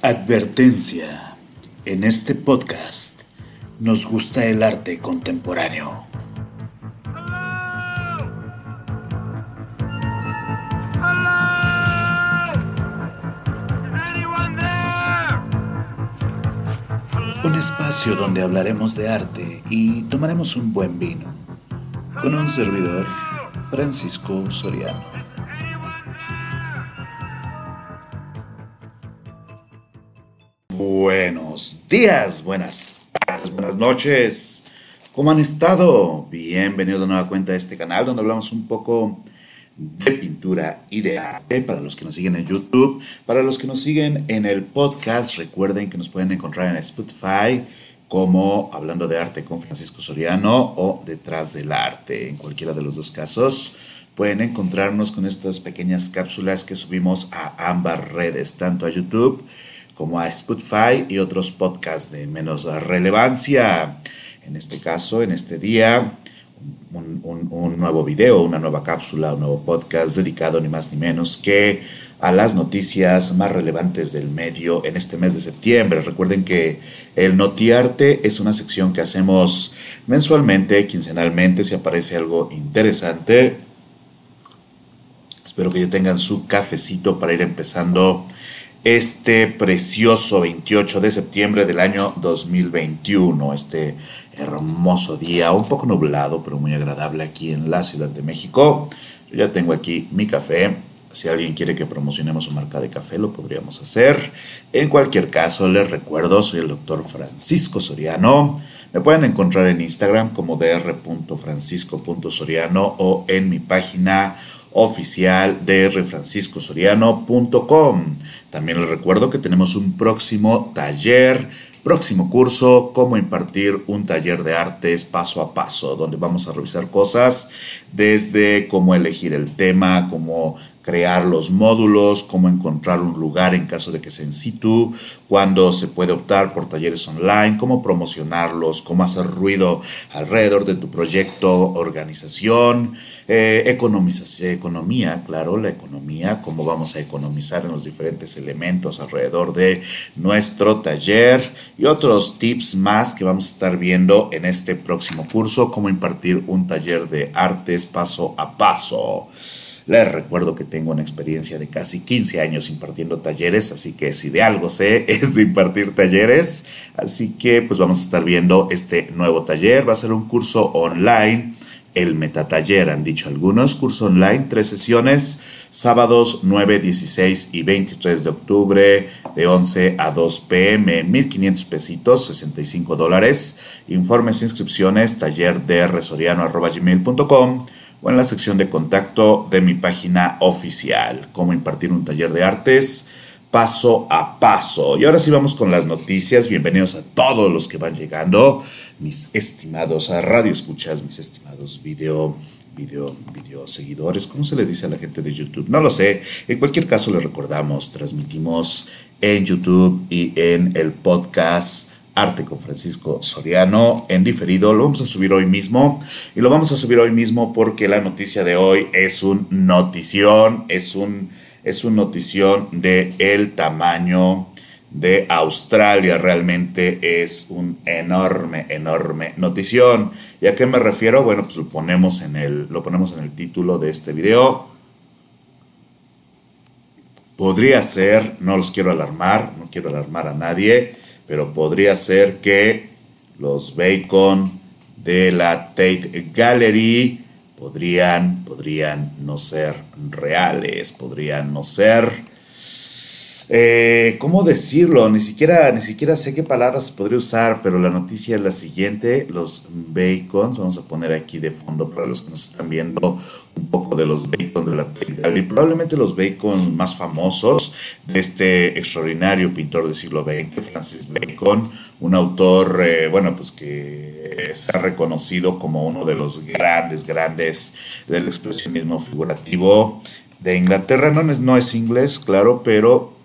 Advertencia. En este podcast nos gusta el arte contemporáneo. Un espacio donde hablaremos de arte y tomaremos un buen vino. Con un servidor, Francisco Soriano. Buenos días, buenas tardes, buenas noches. ¿Cómo han estado? Bienvenidos de nueva cuenta a este canal donde hablamos un poco de pintura y de arte para los que nos siguen en YouTube. Para los que nos siguen en el podcast, recuerden que nos pueden encontrar en Spotify como Hablando de Arte con Francisco Soriano o Detrás del Arte. En cualquiera de los dos casos pueden encontrarnos con estas pequeñas cápsulas que subimos a ambas redes, tanto a YouTube como a Spotify y otros podcasts de menos relevancia. En este caso, en este día, un, nuevo video, una nueva cápsula, un nuevo podcast dedicado ni más ni menos que a las noticias más relevantes del medio en este mes de septiembre. Recuerden que el Notiarte es una sección que hacemos mensualmente, quincenalmente, si aparece algo interesante. Espero que ya tengan su cafecito para ir empezando este precioso 28 de septiembre del año 2021, este hermoso día, un poco nublado, pero muy agradable aquí en la Ciudad de México. Yo ya tengo aquí mi café. Si alguien quiere que promocionemos su marca de café, lo podríamos hacer. En cualquier caso, les recuerdo, soy el doctor Francisco Soriano. Me pueden encontrar en Instagram como dr.francisco.soriano o en mi página oficial de refranciscosoriano.com. También les recuerdo que tenemos un próximo taller, próximo curso, cómo impartir un taller de artes paso a paso, donde vamos a revisar cosas desde cómo elegir el tema, cómo crear los módulos, cómo encontrar un lugar en caso de que sea en situ, cuándo se puede optar por talleres online, cómo promocionarlos, cómo hacer ruido alrededor de tu proyecto, organización, eh, economía, claro, la economía, cómo vamos a economizar en los diferentes elementos alrededor de nuestro taller y otros tips más que vamos a estar viendo en este próximo curso, cómo impartir un taller de artes paso a paso. Les recuerdo que tengo una experiencia de casi 15 años impartiendo talleres, así que si de algo sé es de impartir talleres. Así que pues vamos a estar viendo este nuevo taller. Va a ser un curso online, el metataller, han dicho algunos, curso online, tres sesiones, sábados 9, 16 y 23 de octubre, de 11 a 2 pm, 1500 pesitos, 65 dólares. Informes e inscripciones, taller de o en la sección de contacto de mi página oficial, cómo impartir un taller de artes paso a paso. Y ahora sí vamos con las noticias. Bienvenidos a todos los que van llegando, mis estimados a radio escuchas, mis estimados video video, video seguidores, ¿cómo se le dice a la gente de YouTube? No lo sé. En cualquier caso, les recordamos, transmitimos en YouTube y en el podcast Arte con Francisco Soriano en diferido. Lo vamos a subir hoy mismo y lo vamos a subir hoy mismo porque la noticia de hoy es un notición, es un, es un notición de el tamaño de Australia. Realmente es un enorme, enorme notición. ¿Y a qué me refiero? Bueno, pues lo ponemos en el, lo ponemos en el título de este video. Podría ser, no los quiero alarmar, no quiero alarmar a nadie, pero podría ser que los Bacon de la Tate Gallery podrían, podrían no ser reales, podrían no ser eh, ¿Cómo decirlo? Ni siquiera, ni siquiera sé qué palabras podría usar, pero la noticia es la siguiente. Los bacons, vamos a poner aquí de fondo para los que nos están viendo un poco de los bacon de la y probablemente los bacon más famosos de este extraordinario pintor del siglo XX, Francis Bacon, un autor, eh, bueno, pues que ha reconocido como uno de los grandes, grandes del expresionismo figurativo de Inglaterra. No es, no es inglés, claro, pero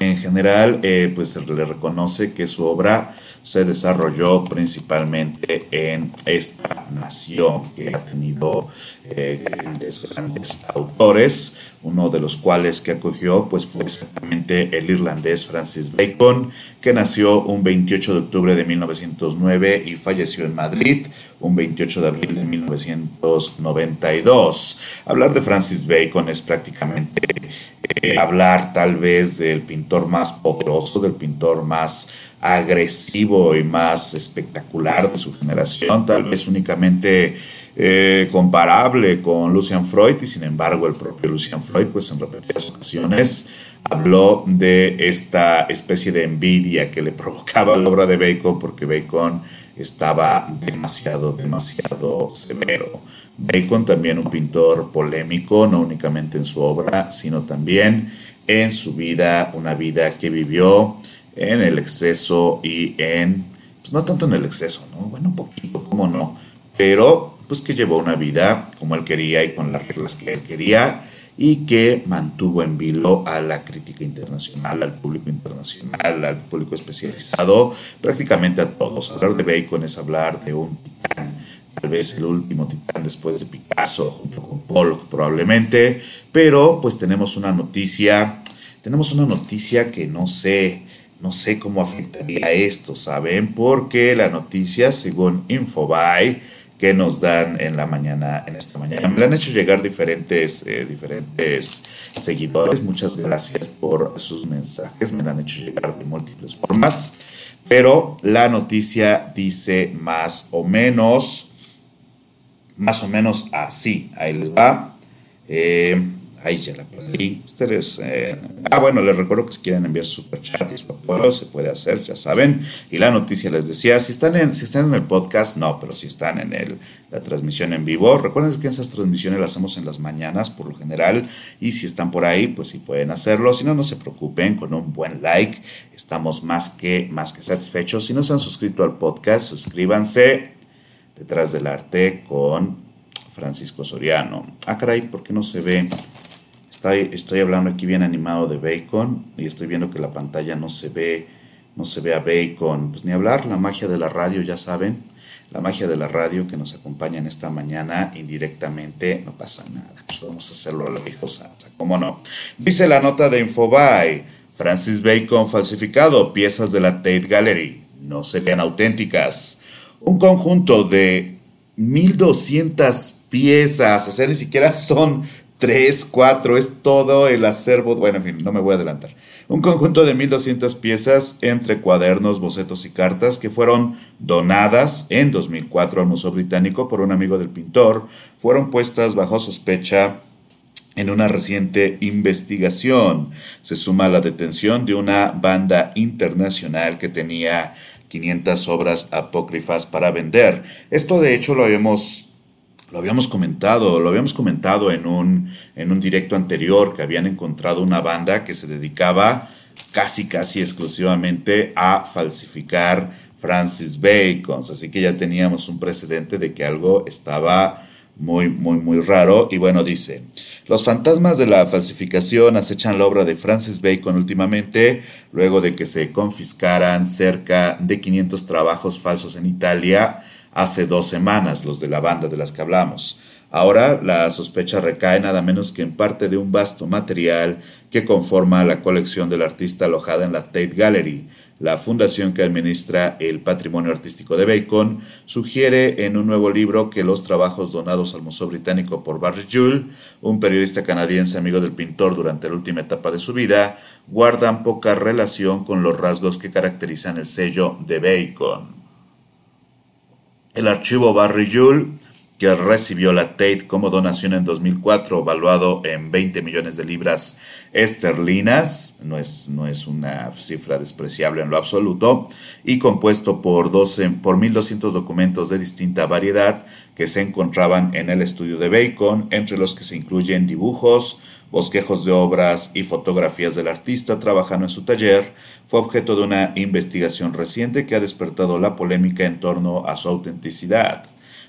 en general, eh, pues se le reconoce que su obra se desarrolló principalmente en esta nación que ha tenido eh, grandes, autores, uno de los cuales que acogió pues fue exactamente el irlandés Francis Bacon, que nació un 28 de octubre de 1909 y falleció en Madrid un 28 de abril de 1992. Hablar de Francis Bacon es prácticamente eh, hablar tal vez del pintor más poderoso, del pintor más agresivo y más espectacular de su generación, tal vez únicamente eh, comparable con Lucian Freud y sin embargo el propio Lucian Freud pues en repetidas ocasiones habló de esta especie de envidia que le provocaba la obra de Bacon porque Bacon estaba demasiado, demasiado severo. Bacon también un pintor polémico, no únicamente en su obra, sino también en su vida, una vida que vivió en el exceso y en, pues no tanto en el exceso, ¿no? Bueno, un poquito, ¿cómo no? Pero pues que llevó una vida como él quería y con las reglas que él quería y que mantuvo en vilo a la crítica internacional, al público internacional, al público especializado, prácticamente a todos. Hablar de Bacon es hablar de un titán, tal vez el último titán después de Picasso, junto con Pollock probablemente, pero pues tenemos una noticia, tenemos una noticia que no sé, no sé cómo afectaría esto, ¿saben? Porque la noticia, según Infobae, que nos dan en la mañana, en esta mañana. Me han hecho llegar diferentes, eh, diferentes seguidores. Muchas gracias por sus mensajes. Me han hecho llegar de múltiples formas. Pero la noticia dice más o menos, más o menos así. Ahí les va. Eh, Ahí ya la perdí. Ustedes. Eh, ah, bueno, les recuerdo que si quieren enviar su superchat y su apoyo, se puede hacer, ya saben. Y la noticia les decía: si están en, si están en el podcast, no, pero si están en la transmisión en vivo, recuerden que esas transmisiones las hacemos en las mañanas por lo general. Y si están por ahí, pues sí pueden hacerlo. Si no, no se preocupen, con un buen like estamos más que, más que satisfechos. Si no se han suscrito al podcast, suscríbanse detrás del arte con Francisco Soriano. Ah, caray, ¿por qué no se ve? Estoy, hablando aquí bien animado de Bacon y estoy viendo que la pantalla no se ve, no se ve a Bacon. Pues ni hablar, la magia de la radio, ya saben, la magia de la radio que nos acompaña en esta mañana indirectamente, no pasa nada. Pues vamos a hacerlo a la viejosa, ¿cómo no? Dice la nota de Infobae, Francis Bacon falsificado, piezas de la Tate Gallery, no se vean auténticas. Un conjunto de 1200 piezas, o sea, ni siquiera son tres, cuatro, es todo el acervo, bueno, en fin, no me voy a adelantar. Un conjunto de 1200 piezas entre cuadernos, bocetos y cartas que fueron donadas en 2004 al Museo Británico por un amigo del pintor, fueron puestas bajo sospecha en una reciente investigación. Se suma la detención de una banda internacional que tenía 500 obras apócrifas para vender. Esto de hecho lo habíamos lo habíamos comentado, lo habíamos comentado en un, en un directo anterior que habían encontrado una banda que se dedicaba casi, casi exclusivamente a falsificar Francis Bacon. Así que ya teníamos un precedente de que algo estaba muy, muy, muy raro. Y bueno, dice, los fantasmas de la falsificación acechan la obra de Francis Bacon últimamente, luego de que se confiscaran cerca de 500 trabajos falsos en Italia hace dos semanas, los de la banda de las que hablamos. Ahora la sospecha recae nada menos que en parte de un vasto material que conforma la colección del artista alojada en la Tate Gallery. La fundación que administra el patrimonio artístico de Bacon sugiere en un nuevo libro que los trabajos donados al Museo Británico por Barry Jules, un periodista canadiense amigo del pintor durante la última etapa de su vida, guardan poca relación con los rasgos que caracterizan el sello de Bacon. El archivo Barry Jules, que recibió la Tate como donación en 2004, valuado en 20 millones de libras esterlinas, no es, no es una cifra despreciable en lo absoluto, y compuesto por, 12, por 1.200 documentos de distinta variedad que se encontraban en el estudio de Bacon, entre los que se incluyen dibujos, bosquejos de obras y fotografías del artista trabajando en su taller, fue objeto de una investigación reciente que ha despertado la polémica en torno a su autenticidad.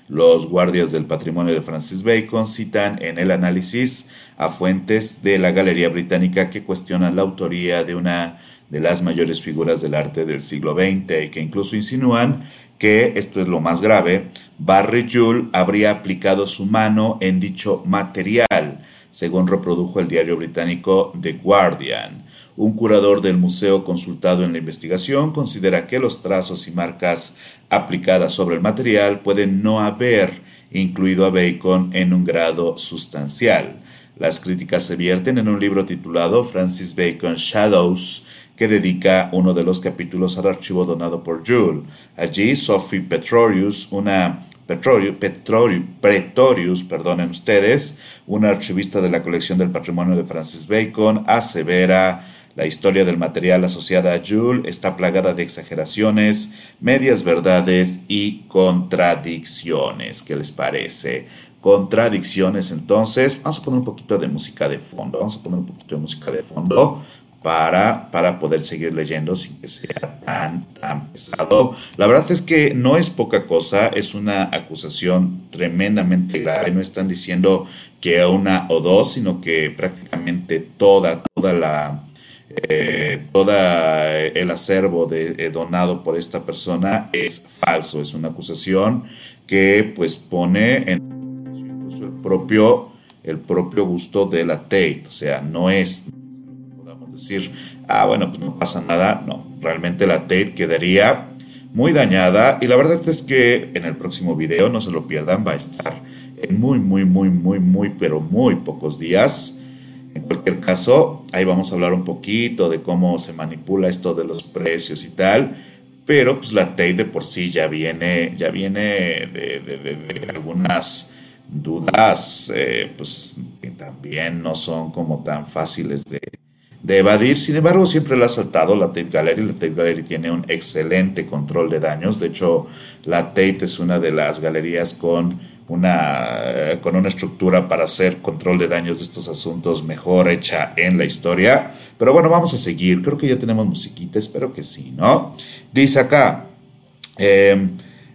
Los guardias del patrimonio de Francis Bacon citan en el análisis a fuentes de la Galería Británica que cuestionan la autoría de una de las mayores figuras del arte del siglo XX y que incluso insinúan que, esto es lo más grave, Barry Joule habría aplicado su mano en dicho material, según reprodujo el diario británico The Guardian. Un curador del museo consultado en la investigación considera que los trazos y marcas aplicadas sobre el material pueden no haber incluido a Bacon en un grado sustancial. Las críticas se vierten en un libro titulado Francis Bacon Shadows, que dedica uno de los capítulos al archivo donado por Jules. Allí, Sophie Petrorius, una Pretorius, perdonen ustedes, una archivista de la colección del patrimonio de Francis Bacon, asevera la historia del material asociada a Jules está plagada de exageraciones, medias verdades y contradicciones. ¿Qué les parece? Contradicciones, entonces, vamos a poner un poquito de música de fondo. Vamos a poner un poquito de música de fondo para, para poder seguir leyendo sin que sea tan, tan pesado. La verdad es que no es poca cosa, es una acusación tremendamente grave. No están diciendo que una o dos, sino que prácticamente toda, toda la, eh, toda el acervo de, eh, donado por esta persona es falso, es una acusación que pues pone en el propio, el propio gusto de la Tate, o sea, no es decir, ah, bueno, pues no pasa nada. No, realmente la Tate quedaría muy dañada y la verdad es que en el próximo video, no se lo pierdan, va a estar en muy, muy, muy, muy, muy, pero muy pocos días. En cualquier caso, ahí vamos a hablar un poquito de cómo se manipula esto de los precios y tal. Pero pues la Tate de por sí ya viene, ya viene de, algunas dudas, eh, pues que también no son como tan fáciles de, de evadir. Sin embargo, siempre la ha saltado la Tate Gallery. La Tate Gallery tiene un excelente control de daños. De hecho, la Tate es una de las galerías con una, con una estructura para hacer control de daños de estos asuntos mejor hecha en la historia. Pero bueno, vamos a seguir. Creo que ya tenemos musiquita, espero que sí, ¿no? Dice acá. Eh,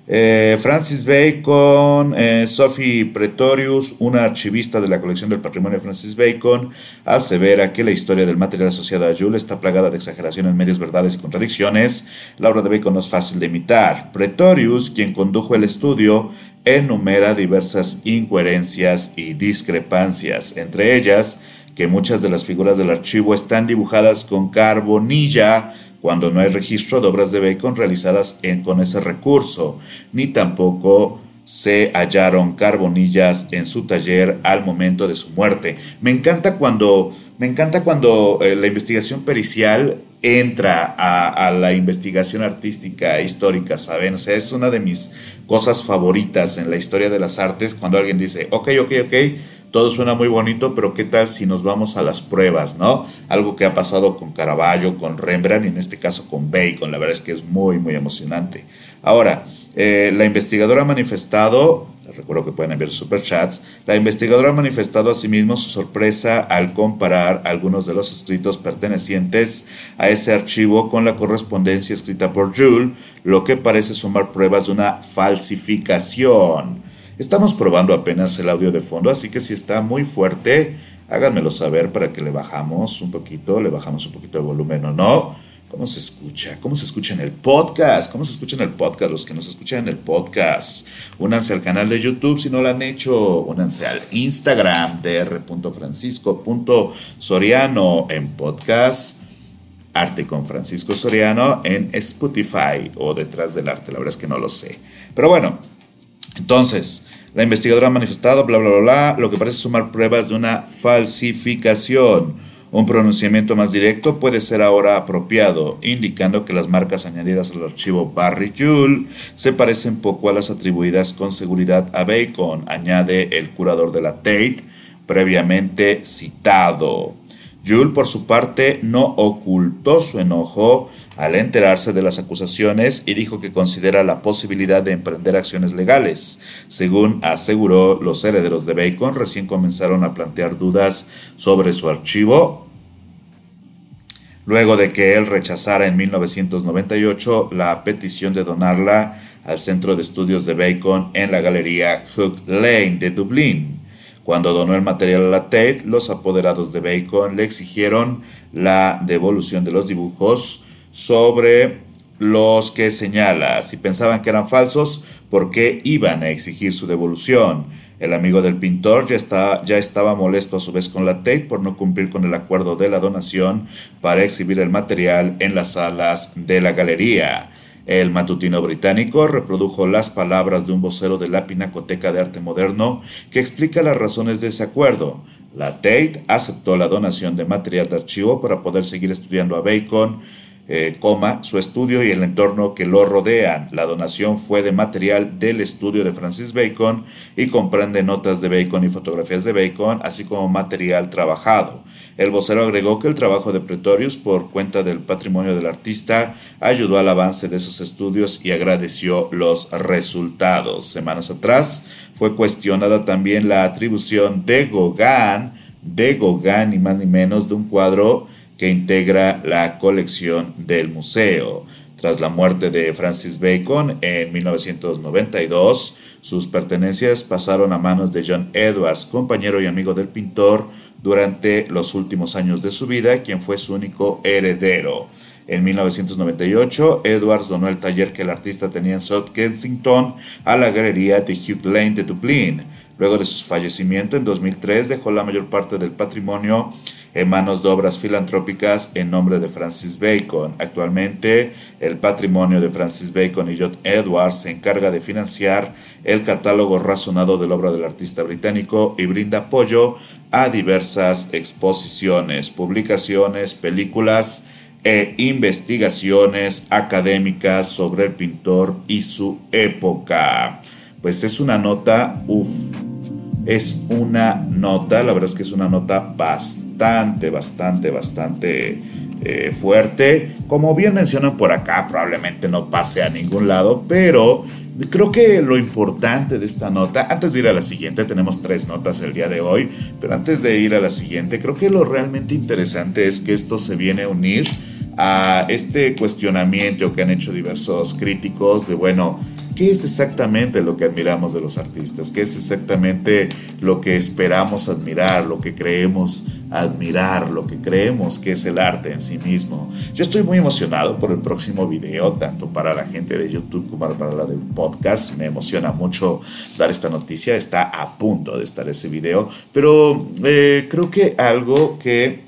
eh, Francis Bacon, eh, Sophie Pretorius, una archivista de la colección del patrimonio de Francis Bacon, asevera que la historia del material asociado a Jules está plagada de exageraciones, medias verdades y contradicciones. La obra de Bacon no es fácil de imitar. Pretorius, quien condujo el estudio, enumera diversas incoherencias y discrepancias, entre ellas que muchas de las figuras del archivo están dibujadas con carbonilla, cuando no hay registro de obras de Bacon realizadas con ese recurso, ni tampoco se hallaron carbonillas en su taller al momento de su muerte. Me encanta cuando, me encanta cuando eh, la investigación pericial entra a, a, la investigación artística histórica, ¿saben? O sea, es una de mis cosas favoritas en la historia de las artes cuando alguien dice, ok, ok, ok, todo suena muy bonito, pero ¿qué tal si nos vamos a las pruebas, no? Algo que ha pasado con Caravaggio, con Rembrandt y en este caso con Bacon. La verdad es que es muy, muy emocionante. Ahora, eh, la investigadora ha manifestado, les recuerdo que pueden enviar superchats, la investigadora ha manifestado asimismo su sorpresa al comparar algunos de los escritos pertenecientes a ese archivo con la correspondencia escrita por Jules, lo que parece sumar pruebas de una falsificación. Estamos probando apenas el audio de fondo, así que si está muy fuerte, háganmelo saber para que le bajamos un poquito, le bajamos un poquito el volumen o no. ¿Cómo se escucha? ¿Cómo se escucha en el podcast? ¿Cómo se escucha en el podcast? Los que nos escuchan en el podcast. Únanse al canal de YouTube si no lo han hecho. Únanse al Instagram dr.francisco.soriano en podcast. Arte con Francisco Soriano en Spotify o detrás del arte. La verdad es que no lo sé. Pero bueno, entonces, la investigadora ha manifestado, bla, bla, bla, bla, lo que parece sumar pruebas de una falsificación. Un pronunciamiento más directo puede ser ahora apropiado, indicando que las marcas añadidas al archivo Barry Joule se parecen poco a las atribuidas con seguridad a Bacon, añade el curador de la Tate, previamente citado. Joule, por su parte, no ocultó su enojo al enterarse de las acusaciones y dijo que considera la posibilidad de emprender acciones legales. Según aseguró, los herederos de Bacon recién comenzaron a plantear dudas sobre su archivo luego de que él rechazara en 1998 la petición de donarla al centro de estudios de Bacon en la galería Hook Lane de Dublín. Cuando donó el material a la Tate, los apoderados de Bacon le exigieron la devolución de los dibujos sobre los que señala. Si pensaban que eran falsos, ¿por qué iban a exigir su devolución? El amigo del pintor ya, ya estaba molesto a su vez con la Tate por no cumplir con el acuerdo de la donación para exhibir el material en las salas de la galería. El matutino británico reprodujo las palabras de un vocero de la Pinacoteca de Arte Moderno que explica las razones de ese acuerdo. La Tate aceptó la donación de material de archivo para poder seguir estudiando a Bacon, eh, coma, su estudio y el entorno que lo rodean. La donación fue de material del estudio de Francis Bacon y comprende notas de Bacon y fotografías de Bacon, así como material trabajado. El vocero agregó que el trabajo de Pretorius por cuenta del patrimonio del artista ayudó al avance de sus estudios y agradeció los resultados. Semanas atrás fue cuestionada también la atribución de Gauguin, de Gauguin ni más ni menos, de un cuadro que integra la colección del museo. Tras la muerte de Francis Bacon en 1992, sus pertenencias pasaron a manos de John Edwards, compañero y amigo del pintor durante los últimos años de su vida, quien fue su único heredero. En 1998, Edwards donó el taller que el artista tenía en South Kensington a la galería de Hugh Lane de Dublín. Luego de su fallecimiento en 2003, dejó la mayor parte del patrimonio en manos de obras filantrópicas en nombre de Francis Bacon. Actualmente, el patrimonio de Francis Bacon y John Edwards se encarga de financiar el catálogo razonado de la obra del artista británico y brinda apoyo a diversas exposiciones, publicaciones, películas e investigaciones académicas sobre el pintor y su época. Pues es una nota, uff, es una nota, la verdad es que es una nota bastante, bastante, bastante eh, fuerte. Como bien mencionan por acá, probablemente no pase a ningún lado, pero creo que lo importante de esta nota, antes de ir a la siguiente, tenemos tres notas el día de hoy, pero antes de ir a la siguiente, creo que lo realmente interesante es que esto se viene a unir a este cuestionamiento que han hecho diversos críticos de, bueno, ¿qué es exactamente lo que admiramos de los artistas? ¿Qué es exactamente lo que esperamos admirar, lo que creemos admirar, lo que creemos que es el arte en sí mismo? Yo estoy muy emocionado por el próximo video, tanto para la gente de YouTube como para la del podcast. Me emociona mucho dar esta noticia, está a punto de estar ese video, pero eh, creo que algo que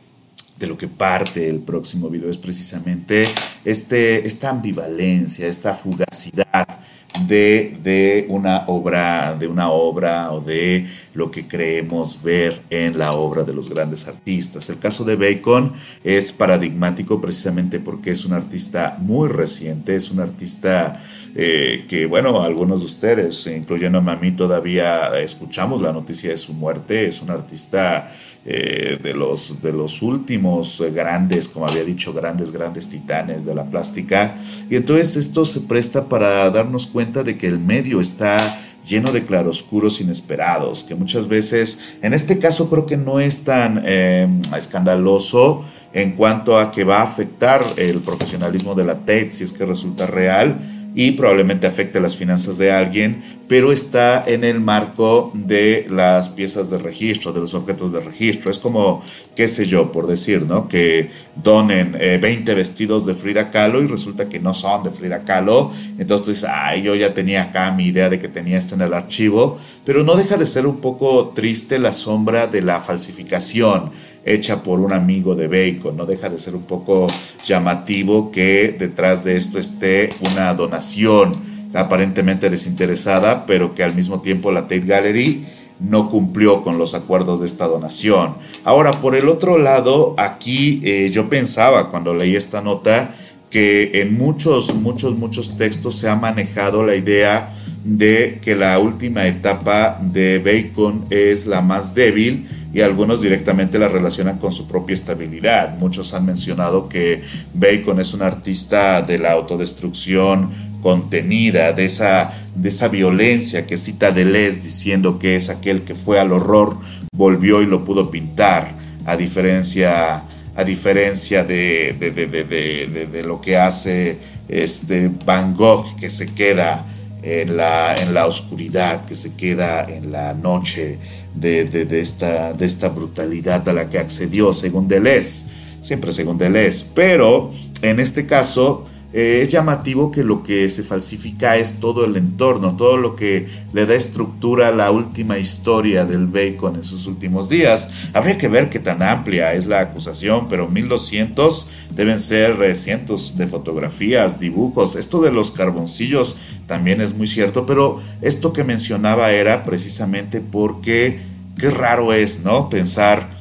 de lo que parte el próximo video es precisamente este, esta ambivalencia, esta fugacidad de, de, una obra, de una obra o de lo que creemos ver en la obra de los grandes artistas. El caso de Bacon es paradigmático precisamente porque es un artista muy reciente, es un artista eh, que, bueno, algunos de ustedes, incluyendo a mí, todavía escuchamos la noticia de su muerte. Es un artista eh, de, los, de los últimos grandes, como había dicho, grandes, grandes titanes de la plástica. Y entonces esto se presta para darnos cuenta de que el medio está lleno de claroscuros inesperados, que muchas veces, en este caso creo que no es tan eh, escandaloso en cuanto a que va a afectar el profesionalismo de la TED si es que resulta real, y probablemente afecte las finanzas de alguien, pero está en el marco de las piezas de registro, de los objetos de registro. Es como, qué sé yo, por decir, ¿no? Que donen 20 eh, vestidos de Frida Kahlo y resulta que no son de Frida Kahlo. Entonces ay, yo ya tenía acá mi idea de que tenía esto en el archivo, pero no deja de ser un poco triste la sombra de la falsificación hecha por un amigo de Bacon. No deja de ser un poco llamativo que detrás de esto esté una donación aparentemente desinteresada, pero que al mismo tiempo la Tate Gallery no cumplió con los acuerdos de esta donación. Ahora, por el otro lado, aquí eh, yo pensaba cuando leí esta nota que en muchos, muchos, muchos textos se ha manejado la idea de que la última etapa de Bacon es la más débil y algunos directamente la relacionan con su propia estabilidad. Muchos han mencionado que Bacon es un artista de la autodestrucción contenida, de esa, de esa violencia que cita Deleuze diciendo que es aquel que fue al horror, volvió y lo pudo pintar, a diferencia, a diferencia de, de, de lo que hace este Van Gogh, que se queda en la, en la oscuridad que se queda en la noche de, de, esta, de esta brutalidad a la que accedió según Deleuze, siempre según Deleuze, pero en este caso eh, es llamativo que lo que se falsifica es todo el entorno, todo lo que le da estructura a la última historia del Bacon en sus últimos días. Habría que ver qué tan amplia es la acusación, pero 1200 deben ser cientos de fotografías, dibujos. Esto de los carboncillos también es muy cierto, pero esto que mencionaba era precisamente porque qué raro es, ¿no? Pensar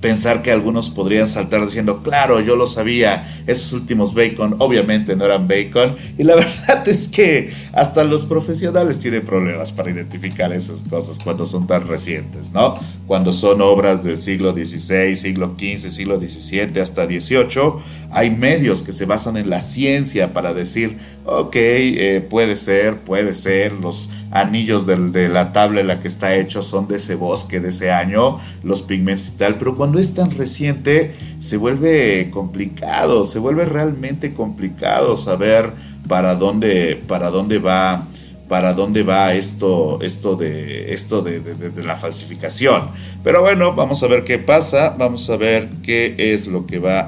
pensar que algunos podrían saltar diciendo, claro, yo lo sabía, esos últimos bacon obviamente no eran bacon. Y la verdad es que hasta los profesionales tienen problemas para identificar esas cosas cuando son tan recientes, ¿no? Cuando son obras del siglo XVI, siglo XV, siglo XVII hasta XVIII, hay medios que se basan en la ciencia para decir, ok, eh, puede ser, puede ser, los anillos de la tabla en la que está hecho son de ese bosque de ese año, los pigmentos y tal, pero cuando es tan reciente se vuelve complicado, se vuelve realmente complicado saber para dónde, para dónde va para dónde va esto, esto, de, esto de, la falsificación. Pero bueno, vamos a ver qué pasa, vamos a ver qué es lo que va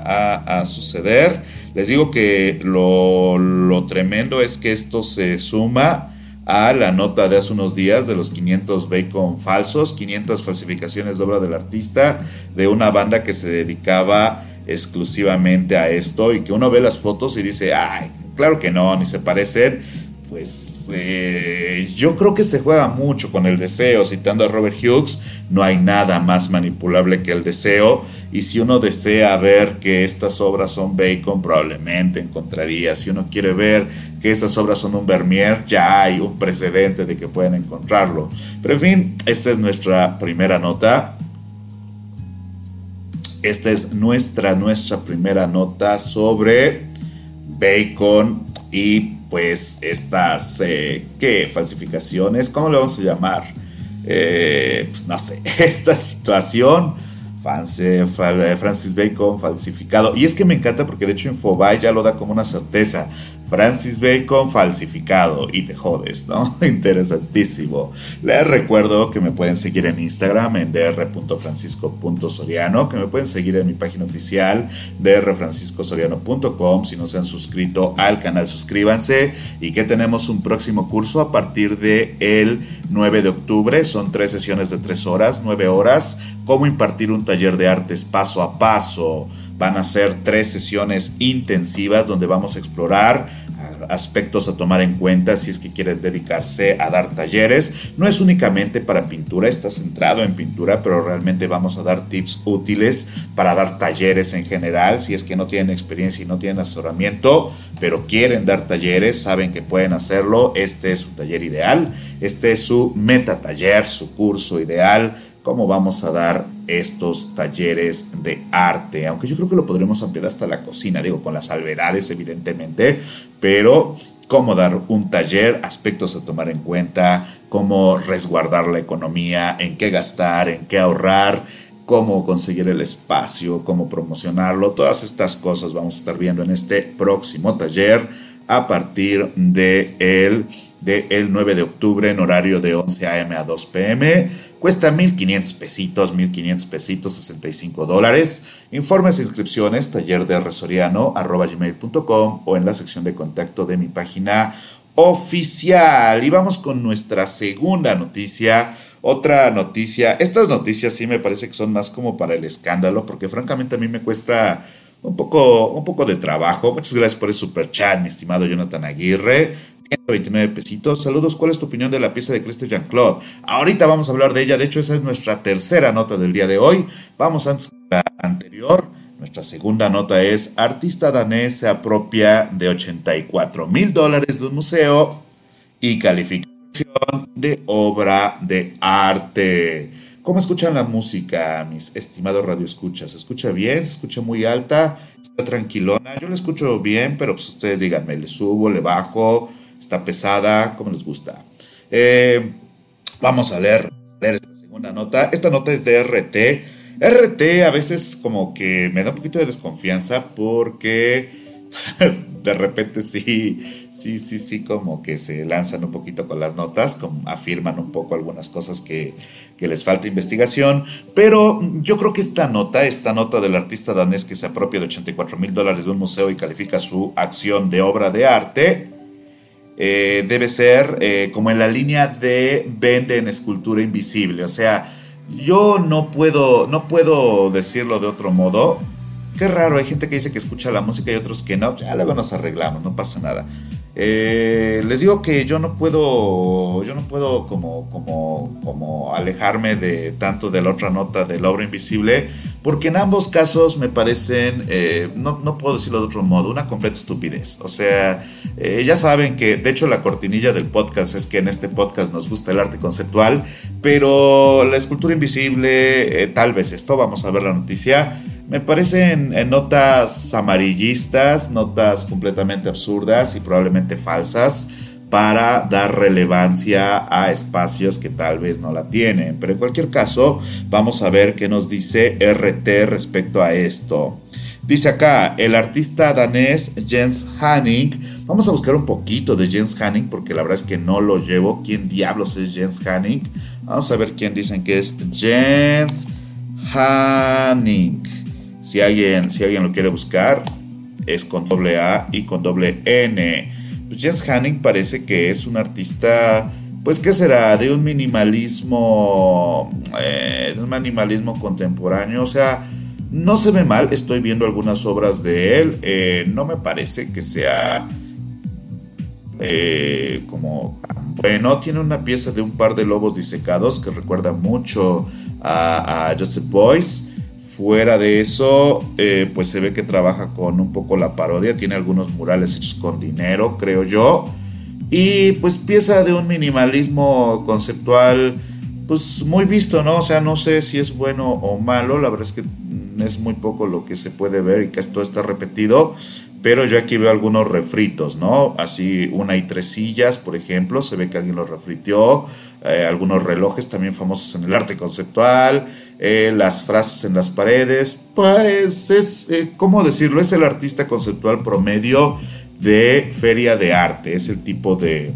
a, suceder. Les digo que lo, lo, tremendo es que esto se suma a la nota de hace unos días de los 500 bacon falsos, 500 falsificaciones de obra del artista, de una banda que se dedicaba exclusivamente a esto y que uno ve las fotos y dice, ay, claro que no, ni se parecen pues eh, yo creo que se juega mucho con el deseo. Citando a Robert Hughes, no hay nada más manipulable que el deseo. Y si uno desea ver que estas obras son Bacon, probablemente encontraría. Si uno quiere ver que esas obras son un Vermeer, ya hay un precedente de que pueden encontrarlo. Pero en fin, esta es nuestra primera nota. Esta es nuestra, nuestra primera nota sobre Bacon y pues estas, eh, ¿qué? Falsificaciones, ¿cómo le vamos a llamar? Eh, pues no sé, esta situación, Francis Bacon falsificado. Y es que me encanta porque de hecho Infobae ya lo da como una certeza. Francis Bacon falsificado y te jodes, ¿no? Interesantísimo. Les recuerdo que me pueden seguir en Instagram en dr.francisco.soriano, que me pueden seguir en mi página oficial drfranciscosoriano.com. Si no se han suscrito al canal, suscríbanse y que tenemos un próximo curso a partir de el 9 de octubre. Son tres sesiones de tres horas, nueve horas. Cómo impartir un taller de artes paso a paso Van a ser tres sesiones intensivas donde vamos a explorar aspectos a tomar en cuenta si es que quieren dedicarse a dar talleres. No es únicamente para pintura, está centrado en pintura, pero realmente vamos a dar tips útiles para dar talleres en general. Si es que no tienen experiencia y no tienen asesoramiento, pero quieren dar talleres, saben que pueden hacerlo. Este es su taller ideal, este es su meta taller, su curso ideal cómo vamos a dar estos talleres de arte, aunque yo creo que lo podremos ampliar hasta la cocina, digo, con las salvedades evidentemente, pero cómo dar un taller, aspectos a tomar en cuenta, cómo resguardar la economía, en qué gastar, en qué ahorrar, cómo conseguir el espacio, cómo promocionarlo, todas estas cosas vamos a estar viendo en este próximo taller a partir de el, de el 9 de octubre en horario de 11 a.m. a 2 p.m. Cuesta 1.500 pesitos, 1.500 pesitos, 65 dólares. Informes e inscripciones, taller de gmail.com o en la sección de contacto de mi página oficial. Y vamos con nuestra segunda noticia. Otra noticia, estas noticias sí me parece que son más como para el escándalo, porque francamente a mí me cuesta un poco, un poco de trabajo. Muchas gracias por el super chat, mi estimado Jonathan Aguirre. 129 pesitos. Saludos, ¿cuál es tu opinión de la pieza de Cristo Jean-Claude? Ahorita vamos a hablar de ella, de hecho esa es nuestra tercera nota del día de hoy. Vamos antes con la anterior. Nuestra segunda nota es, artista danés se apropia de 84 mil dólares de un museo y calificación de obra de arte. ¿Cómo escuchan la música, mis estimados radioescuchas? ¿Se escucha bien? ¿Se escucha muy alta? ¿Está tranquilona? Yo la escucho bien, pero pues ustedes díganme, ¿le subo, le bajo? Pesada, como les gusta. Eh, vamos a leer, esta segunda nota. Esta nota es de RT. RT a veces como que me da un poquito de desconfianza porque de repente sí, sí, sí, sí, como que se lanzan un poquito con las notas, como afirman un poco algunas cosas que, que, les falta investigación, pero yo creo que esta nota, esta nota del artista danés que se apropia de 84 mil dólares de un museo y califica su acción de obra de arte, eh, debe ser eh, como en la línea de vende en escultura invisible, o sea, yo no puedo, no puedo decirlo de otro modo, Qué raro, hay gente que dice que escucha la música y otros que no. Ya luego nos arreglamos, no pasa nada. Eh, les digo que yo no puedo, yo no puedo como, como, como alejarme de tanto de la otra nota de la obra invisible, porque en ambos casos me parecen, eh, no, no, puedo decirlo de otro modo, una completa estupidez. O sea, eh, ya saben que, de hecho, la cortinilla del podcast es que en este podcast nos gusta el arte conceptual, pero la escultura invisible, tal vez esto, vamos a ver la noticia me parecen en notas amarillistas, notas completamente absurdas y probablemente falsas para dar relevancia a espacios que tal vez no la tienen. Pero en cualquier caso, vamos a ver qué nos dice RT respecto a esto. Dice acá, el artista danés Jens Hanning. Vamos a buscar un poquito de Jens Hanning porque la verdad es que no lo llevo. ¿Quién diablos es Jens Hanning? Vamos a ver quién dicen que es Jens Hanning. Si alguien, si alguien lo quiere buscar, es con doble A y con doble N. Pues Jens Hanning parece que es un artista, pues ¿qué será? De un minimalismo, eh, de un minimalismo contemporáneo, o sea, no se ve mal, estoy viendo algunas obras de él, eh, no me parece que sea eh, como bueno, tiene una pieza de un par de lobos disecados que recuerda mucho a, a Joseph Boyce. Fuera de eso, eh, pues se ve que trabaja con un poco la parodia, tiene algunos murales hechos con dinero, creo yo, y pues pieza de un minimalismo conceptual, pues muy visto, ¿no? O sea, no sé si es bueno o malo, la verdad es que es muy poco lo que se puede ver y que esto está repetido, pero yo aquí veo algunos refritos, ¿no? Así una y tres sillas, por ejemplo, se ve que alguien los refritió, eh, algunos relojes también famosos en el arte conceptual, eh, las frases en las paredes, pues es, eh, ¿cómo decirlo? Es el artista conceptual promedio de feria de arte, es el tipo de...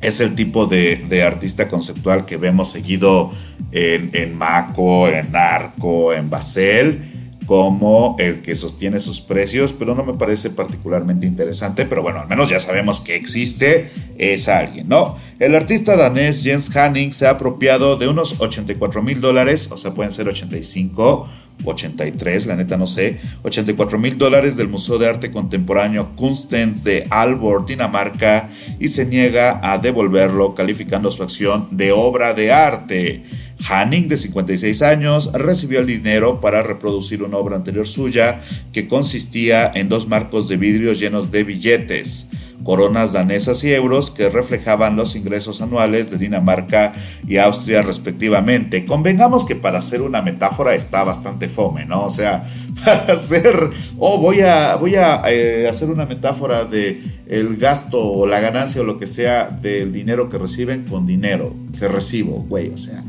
Es el tipo de, artista conceptual que vemos seguido en, en Maco, en Arco, en Basel como el que sostiene sus precios, pero no me parece particularmente interesante, pero bueno, al menos ya sabemos que existe, es alguien, ¿no? El artista danés Jens Hanning se ha apropiado de unos 84 mil dólares, o sea, pueden ser 85 83, la neta no sé, 84 mil dólares del Museo de Arte Contemporáneo Kunstens de Aalborg, Dinamarca, y se niega a devolverlo, calificando su acción de obra de arte. Hanning, de 56 años, recibió el dinero para reproducir una obra anterior suya que consistía en dos marcos de vidrio llenos de billetes, coronas danesas y euros que reflejaban los ingresos anuales de Dinamarca y Austria respectivamente. Convengamos que para hacer una metáfora está bastante fome, ¿no? O sea, para hacer, oh, voy a, voy a eh, hacer una metáfora de el gasto o la ganancia o lo que sea del dinero que reciben con dinero que recibo, güey, o sea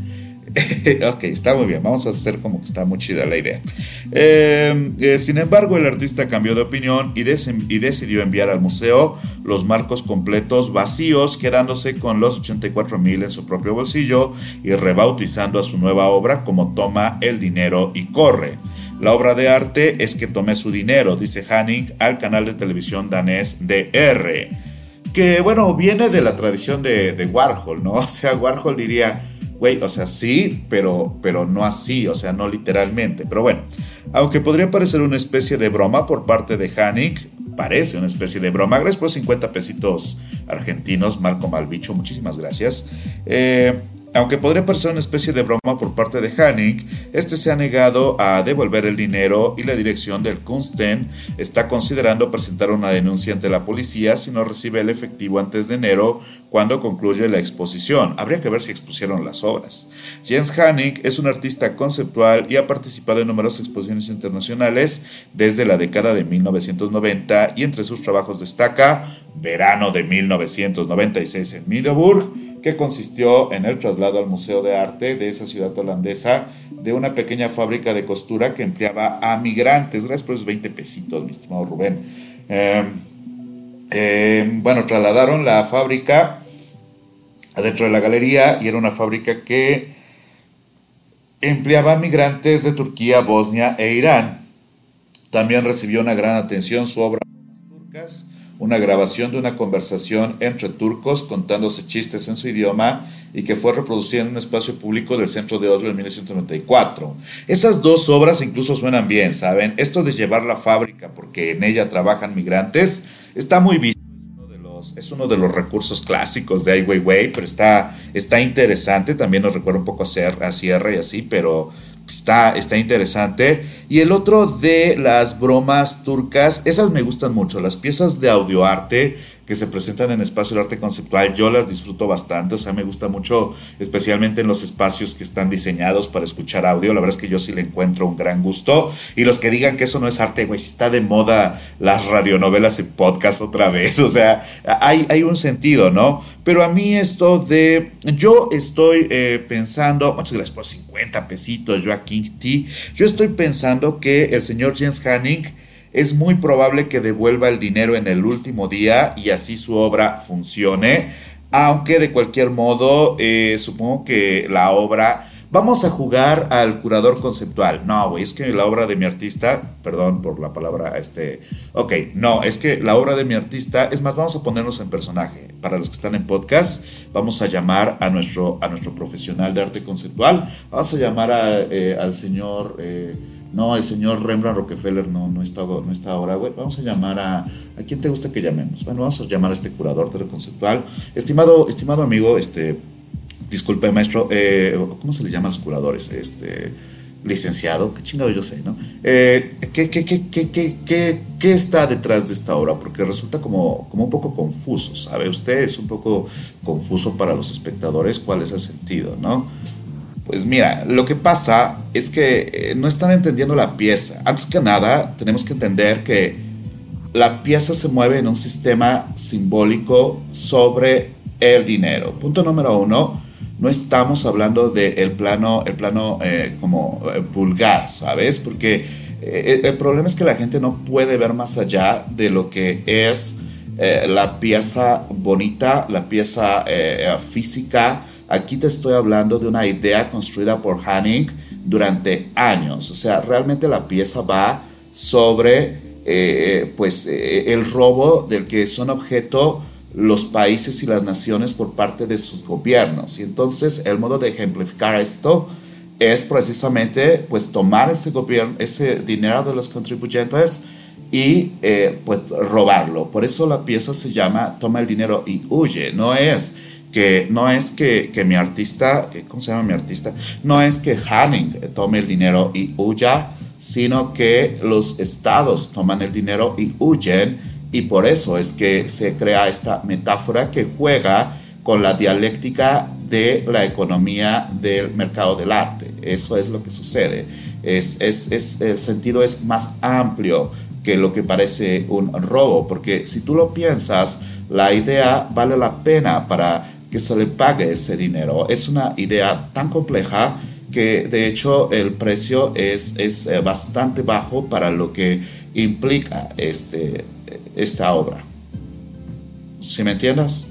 ok, está muy bien. Vamos a hacer como que está muy chida la idea. Em, eh, sin embargo, el artista cambió de opinión y, decidió enviar al museo los marcos completos vacíos, quedándose con los 84 mil en su propio bolsillo y rebautizando a su nueva obra como Toma el dinero y corre. La obra de arte es que tomé su dinero, dice Hanning al canal de televisión danés DR. Que bueno, viene de la tradición de Warhol, ¿no? O sea, Warhol diría güey, o sea, sí, pero, pero no así, o sea, no literalmente. Pero bueno, aunque podría parecer una especie de broma por parte de Hanik, parece una especie de broma. Gracias por 50 pesitos argentinos, Marco Malbicho, muchísimas gracias. Eh, aunque podría parecer una especie de broma por parte de Hanning, este se ha negado a devolver el dinero y la dirección del Kunsten está considerando presentar una denuncia ante la policía si no recibe el efectivo antes de enero cuando concluye la exposición. Habría que ver si expusieron las obras. Jens Hanning es un artista conceptual y ha participado en numerosas exposiciones internacionales desde la década de 1990 y entre sus trabajos destaca Verano de 1996 en Middelburg, que consistió en el traslado al Museo de Arte de esa ciudad holandesa de una pequeña fábrica de costura que empleaba a migrantes. Gracias por esos 20 pesitos, mi estimado Rubén. Em, em, bueno, trasladaron la fábrica adentro de la galería y era una fábrica que empleaba migrantes de Turquía, Bosnia e Irán. También recibió una gran atención su obra turcas, una grabación de una conversación entre turcos contándose chistes en su idioma y que fue reproducida en un espacio público del centro de Oslo en 1994. Esas dos obras incluso suenan bien, ¿saben? Esto de llevar la fábrica porque en ella trabajan migrantes está muy visto es uno de los recursos clásicos de Ai Weiwei, pero está, está interesante. También nos recuerda un poco a, Sierra y así, pero está, está interesante. Y el otro de las bromas turcas, esas me gustan mucho. Las piezas de audioarte que se presentan en espacio de arte conceptual, yo las disfruto bastante, o sea, me gusta mucho, especialmente en los espacios que están diseñados para escuchar audio, la verdad es que yo sí le encuentro un gran gusto, y los que digan que eso no es arte, güey, está de moda las radionovelas y podcast otra vez, o sea, hay, hay un sentido, ¿no? Pero a mí esto de, yo estoy eh, pensando, muchas gracias por 50 pesitos, Joaquín T, yo estoy pensando que el señor James Hanning, es muy probable que devuelva el dinero en el último día y así su obra funcione. Aunque de cualquier modo, eh, supongo que la obra... Vamos a jugar al curador conceptual. No, güey, es que la obra de mi artista, perdón por la palabra, este, ok, no, es que la obra de mi artista, es más, vamos a ponernos en personaje. Para los que están en podcast, vamos a llamar a nuestro, a nuestro profesional de arte conceptual, vamos a llamar eh, al señor... Eh, no, el señor Rembrandt Rockefeller no, no, está, no está ahora. Vamos a llamar a... ¿A quién te gusta que llamemos? Bueno, vamos a llamar a este curador teleconceptual. Estimado, estimado amigo, este... Disculpe, maestro, eh, ¿cómo se le llama a los curadores? Este, licenciado, qué chingado yo sé, ¿no? Eh, ¿qué, qué, qué, qué, está detrás de esta obra? Porque resulta como, como un poco confuso, ¿sabe? Usted es un poco confuso para los espectadores cuál es el sentido, ¿no? Pues mira, lo que pasa es que eh, no están entendiendo la pieza. Antes que nada, tenemos que entender que la pieza se mueve en un sistema simbólico sobre el dinero. Punto número uno, no estamos hablando del plano, el plano eh, como eh, vulgar, ¿sabes? Porque el problema es que la gente no puede ver más allá de lo que es la pieza bonita, la pieza física, Aquí te estoy hablando de una idea construida por Hanning durante años. O sea, realmente la pieza va sobre eh, pues, eh, el robo del que son objeto los países y las naciones por parte de sus gobiernos. Y entonces el modo de ejemplificar esto es precisamente pues tomar ese, gobierno, ese dinero de los contribuyentes y eh, pues robarlo. Por eso la pieza se llama Toma el dinero y huye. No es que no es que, mi artista, eh, ¿cómo se llama mi artista? No es que Hanning tome el dinero y huya, sino que los estados toman el dinero y huyen y por eso es que se crea esta metáfora que juega con la dialéctica de la economía del mercado del arte. Eso es lo que sucede. Es, es, el sentido es más amplio que lo que parece un robo, porque si tú lo piensas, la idea vale la pena para que se le pague ese dinero. Es una idea tan compleja que de hecho el precio es, es eh, bastante bajo para lo que implica este, esta obra. ¿Sí me entiendes?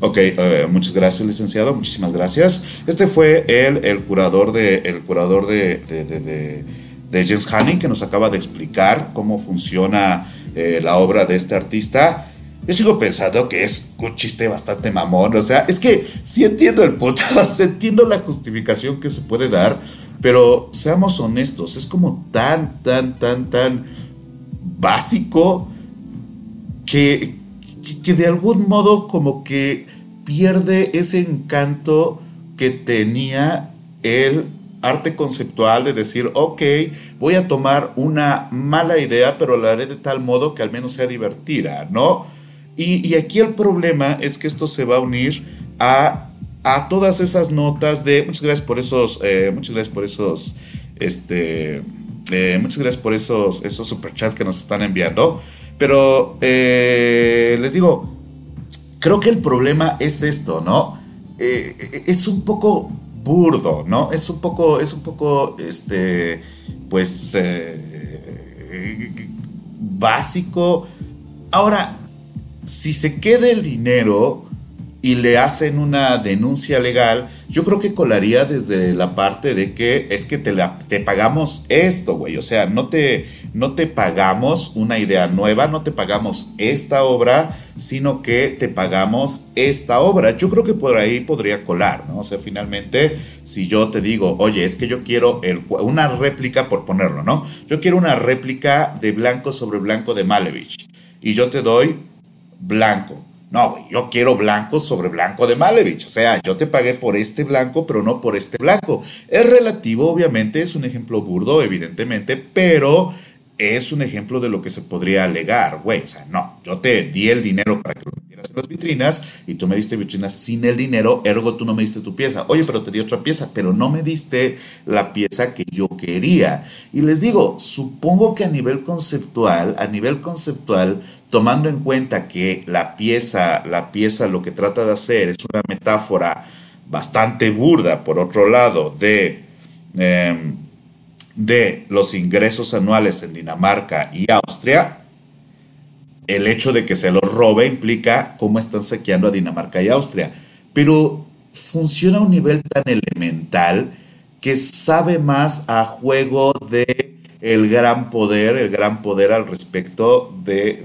Ok, eh, muchas gracias licenciado, muchísimas gracias. Este fue el, el curador, de, el curador de, de, de, de James Hanning que nos acaba de explicar cómo funciona eh, la obra de este artista. Yo sigo pensando que es un chiste bastante mamón. O sea, es que sí entiendo el punto, entiendo la justificación que se puede dar, pero seamos honestos, es como tan, tan, tan, tan básico que, que, de algún modo como que pierde ese encanto que tenía el arte conceptual de decir, ok, voy a tomar una mala idea, pero la haré de tal modo que al menos sea divertida, ¿no? Y, aquí el problema es que esto se va a unir a, a todas esas notas de muchas gracias por esos, eh, muchas gracias por esos, este, eh, muchas gracias por esos, esos superchats que nos están enviando. Pero eh, les digo, creo que el problema es esto, ¿no? es un poco burdo, ¿no? Es un poco, es un poco, este, pues, básico Ahora, si se queda el dinero y le hacen una denuncia legal, yo creo que colaría desde la parte de que es que te, te pagamos esto, güey. O sea, no te, no te pagamos una idea nueva, no te pagamos esta obra, sino que te pagamos esta obra. Yo creo que por ahí podría colar, ¿no? O sea, finalmente, si yo te digo, oye, es que yo quiero una réplica, por ponerlo, ¿no? Yo quiero una réplica de blanco sobre blanco de Malevich. Y yo te doy blanco no, güey, yo quiero blanco sobre blanco de Malevich. O sea, yo te pagué por este blanco, pero no por este blanco. Es relativo, obviamente, es un ejemplo burdo, evidentemente, pero es un ejemplo de lo que se podría alegar, güey. O sea, no, yo te di el dinero para que lo metieras en las vitrinas y tú me diste vitrinas sin el dinero, ergo tú no me diste tu pieza. Oye, pero te di otra pieza, pero no me diste la pieza que yo quería. Y les digo, supongo que a nivel conceptual, a nivel conceptual, tomando en cuenta que la pieza, la pieza lo que trata de hacer es una metáfora bastante burda, por otro lado, de, em, de los ingresos anuales en Dinamarca y Austria, el hecho de que se los robe implica cómo están saqueando a Dinamarca y Austria. Pero funciona a un nivel tan elemental que sabe más a juego de el gran poder, el gran poder al respecto de,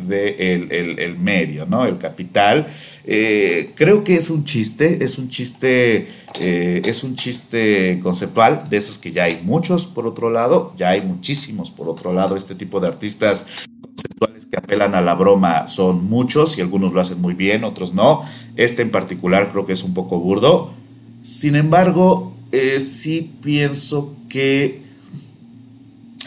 el, medio, ¿no? El capital. Eh, creo que es un chiste, es un chiste, eh, es un chiste conceptual, de esos que ya hay muchos por otro lado, ya hay muchísimos por otro lado, este tipo de artistas conceptuales que apelan a la broma son muchos y algunos lo hacen muy bien, otros no. Este en particular creo que es un poco burdo. Sin embargo, eh, sí pienso que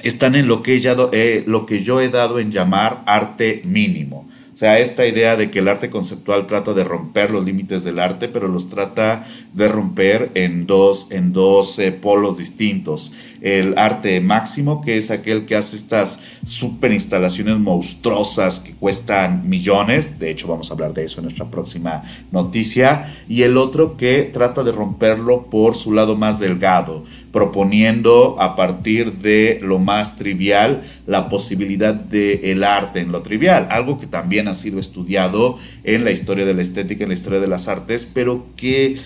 están en lo que, eh, lo que yo he dado en llamar arte mínimo. Sea, esta idea de que el arte conceptual trata de romper los límites del arte, pero los trata de romper en dos, en dos polos distintos. El arte máximo, que es aquel que hace estas super instalaciones monstruosas que cuestan millones, de hecho vamos a hablar de eso en nuestra próxima noticia, y el otro que trata de romperlo por su lado más delgado, proponiendo a partir de lo más trivial la posibilidad del el arte en lo trivial, algo que también ha sido estudiado en la historia de la estética, en la historia de las artes, pero que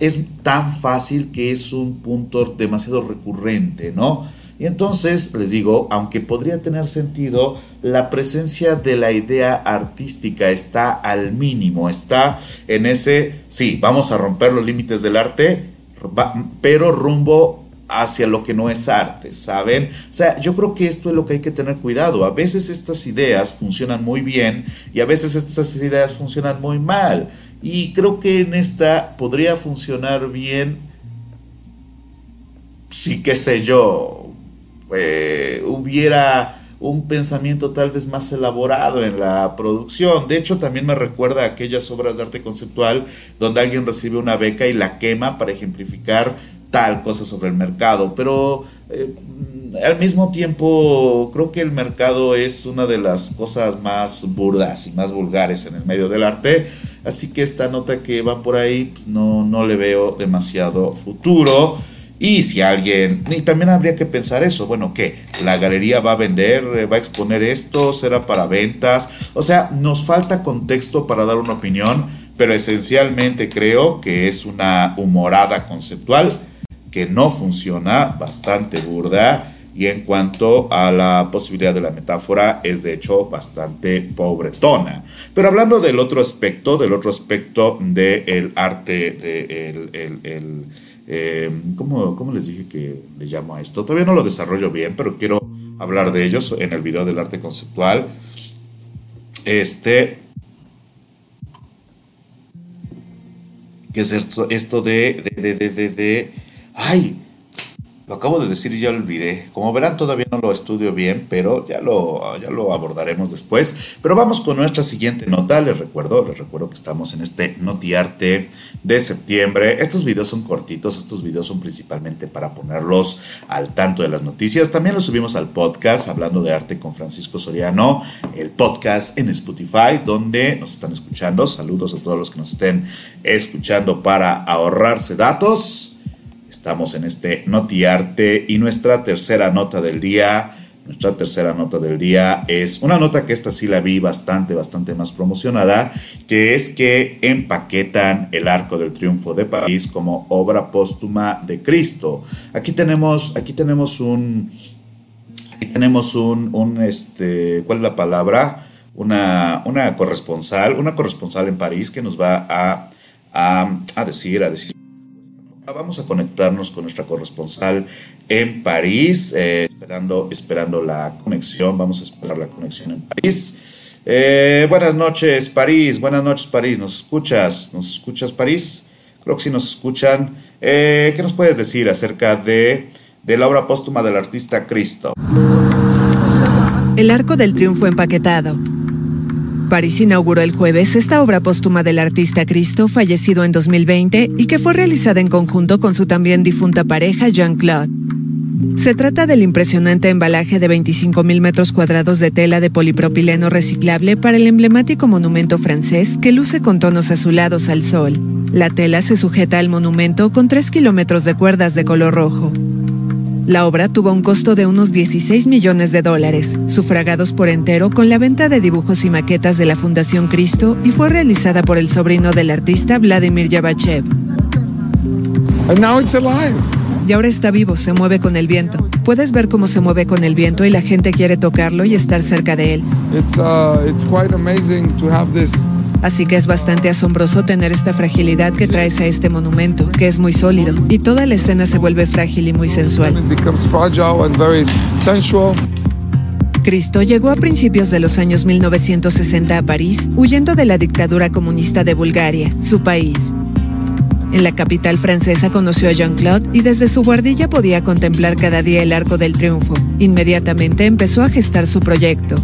es tan fácil que es un punto demasiado recurrente, ¿no? Y entonces, les digo, aunque podría tener sentido, la presencia de la idea artística está al mínimo, está en ese, sí, vamos a romper los límites del arte, pero rumbo hacia lo que no es arte, ¿saben? O sea, yo creo que esto es lo que hay que tener cuidado. A veces estas ideas funcionan muy bien y a veces estas ideas funcionan muy mal. Y creo que en esta podría funcionar bien si, qué sé yo, eh, hubiera un pensamiento tal vez más elaborado en la producción. De hecho, también me recuerda a aquellas obras de arte conceptual donde alguien recibe una beca y la quema para ejemplificar tal cosa sobre el mercado, pero eh, al mismo tiempo creo que el mercado es una de las cosas más burdas y más vulgares en el medio del arte, así que esta nota que va por ahí pues, no, no le veo demasiado futuro. Y si alguien, y también habría que pensar eso, bueno, que la galería va a vender, eh, va a exponer esto, será para ventas, o sea, nos falta contexto para dar una opinión, pero esencialmente creo que es una humorada conceptual que no funciona, bastante burda, y en cuanto a la posibilidad de la metáfora, es de hecho bastante pobretona. Pero hablando del otro aspecto, del otro aspecto del arte, de el, eh, ¿cómo, les dije que le llamo a esto? Todavía no lo desarrollo bien, pero quiero hablar de ellos en el video del arte conceptual. Este, que es esto, esto de, de, de, de ¡Ay! Lo acabo de decir y ya lo olvidé. Como verán, todavía no lo estudio bien, pero ya lo, ya lo abordaremos después. Pero vamos con nuestra siguiente nota. Les recuerdo, les recuerdo que estamos en este Notiarte de septiembre. Estos videos son cortitos, estos videos son principalmente para ponerlos al tanto de las noticias. También los subimos al podcast hablando de arte con Francisco Soriano, el podcast en Spotify, donde nos están escuchando. Saludos a todos los que nos estén escuchando para ahorrarse datos. Estamos en este Notiarte y nuestra tercera nota del día Nuestra tercera nota del día es una nota que esta sí la vi bastante, bastante más promocionada, que es que empaquetan el Arco del Triunfo de París como obra póstuma de Cristo. Aquí tenemos, aquí tenemos un, aquí tenemos un, un este, ¿cuál es la palabra? Una, una corresponsal, una corresponsal en París que nos va a, a, a decir, a decir Vamos a conectarnos con nuestra corresponsal en París, eh, esperando, esperando la conexión. Vamos a esperar la conexión en París. Eh, buenas noches, París. Buenas noches, París. ¿Nos escuchas? ¿Nos escuchas, París? Creo que sí nos escuchan. Eh, ¿Qué nos puedes decir acerca de, de la obra póstuma del artista Cristo? El arco del triunfo empaquetado. París inauguró el jueves esta obra póstuma del artista Cristo, fallecido en 2020 y que fue realizada en conjunto con su también difunta pareja Jean-Claude. Se trata del impresionante embalaje de 25.000 metros cuadrados de tela de polipropileno reciclable para el emblemático monumento francés que luce con tonos azulados al sol. La tela se sujeta al monumento con 3 kilómetros de cuerdas de color rojo. La obra tuvo un costo de unos 16 millones de dólares, sufragados por entero con la venta de dibujos y maquetas de la Fundación Cristo y fue realizada por el sobrino del artista Vladimir Yavachev. Y ahora está vivo, se mueve con el viento. Puedes ver cómo se mueve con el viento y la gente quiere tocarlo y estar cerca de él. Así que es bastante asombroso tener esta fragilidad que traes a este monumento, que es muy sólido, y toda la escena se vuelve frágil y muy sensual. Cristo llegó a principios de los años 1960 a París, huyendo de la dictadura comunista de Bulgaria, su país. En la capital francesa conoció a Jean-Claude y desde su guardilla podía contemplar cada día el Arco del Triunfo. Inmediatamente empezó a gestar su proyecto,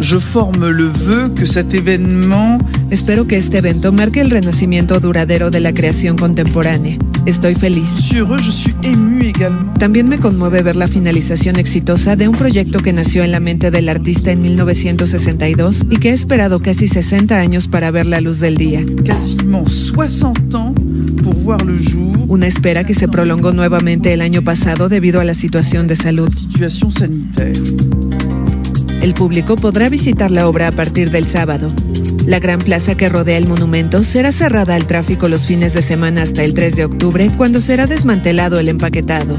Je forme le vœu que cet événement Espero que este evento marque el renacimiento duradero de la creación contemporánea. Estoy feliz. También me conmueve ver la finalización exitosa de un proyecto que nació en la mente del artista en 1962 y que ha esperado casi 60 años para ver la luz del día. Quasiment 60 ans pour voir le jour. Una espera que se prolongó nuevamente el año pasado debido a la situación de salud. El público podrá visitar la obra a partir del sábado. La gran plaza que rodea el monumento será cerrada al tráfico los fines de semana hasta el 3 de octubre, cuando será desmantelado el empaquetado.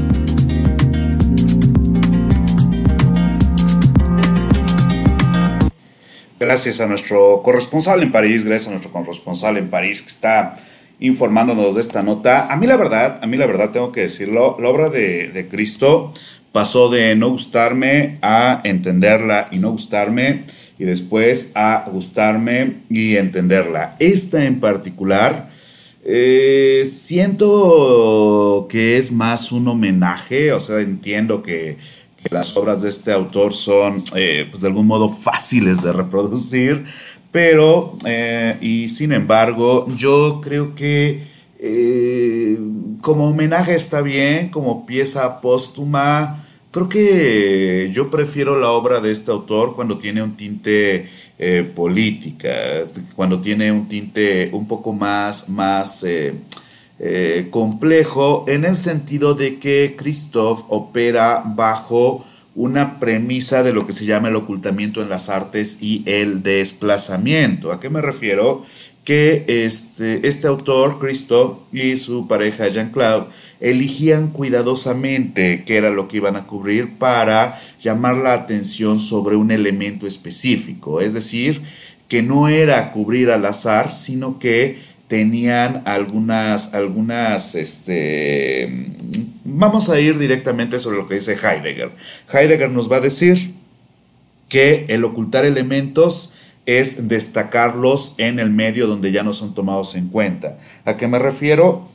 Gracias a nuestro corresponsal en París, gracias a nuestro corresponsal en París que está informándonos de esta nota. A mí la verdad, a mí la verdad tengo que decirlo, la obra de, de Cristo pasó de no gustarme a entenderla y no gustarme y después a gustarme y entenderla. Esta en particular eh, siento que es más un homenaje, o sea, entiendo que, las obras de este autor son eh, pues de algún modo fáciles de reproducir, pero eh, y sin embargo yo creo que como homenaje está bien, como pieza póstuma, creo que yo prefiero la obra de este autor cuando tiene un tinte eh, política, cuando tiene un tinte un poco más, más eh, eh, complejo, en el sentido de que Christoph opera bajo una premisa de lo que se llama el ocultamiento en las artes y el desplazamiento. ¿A qué me refiero? que este, este autor, Cristo, y su pareja Jean-Claude eligían cuidadosamente qué era lo que iban a cubrir para llamar la atención sobre un elemento específico. Es decir, que no era cubrir al azar, sino que tenían algunas, algunas, este, vamos a ir directamente sobre lo que dice Heidegger. Heidegger nos va a decir que el ocultar elementos es destacarlos en el medio donde ya no son tomados en cuenta. ¿A qué me refiero?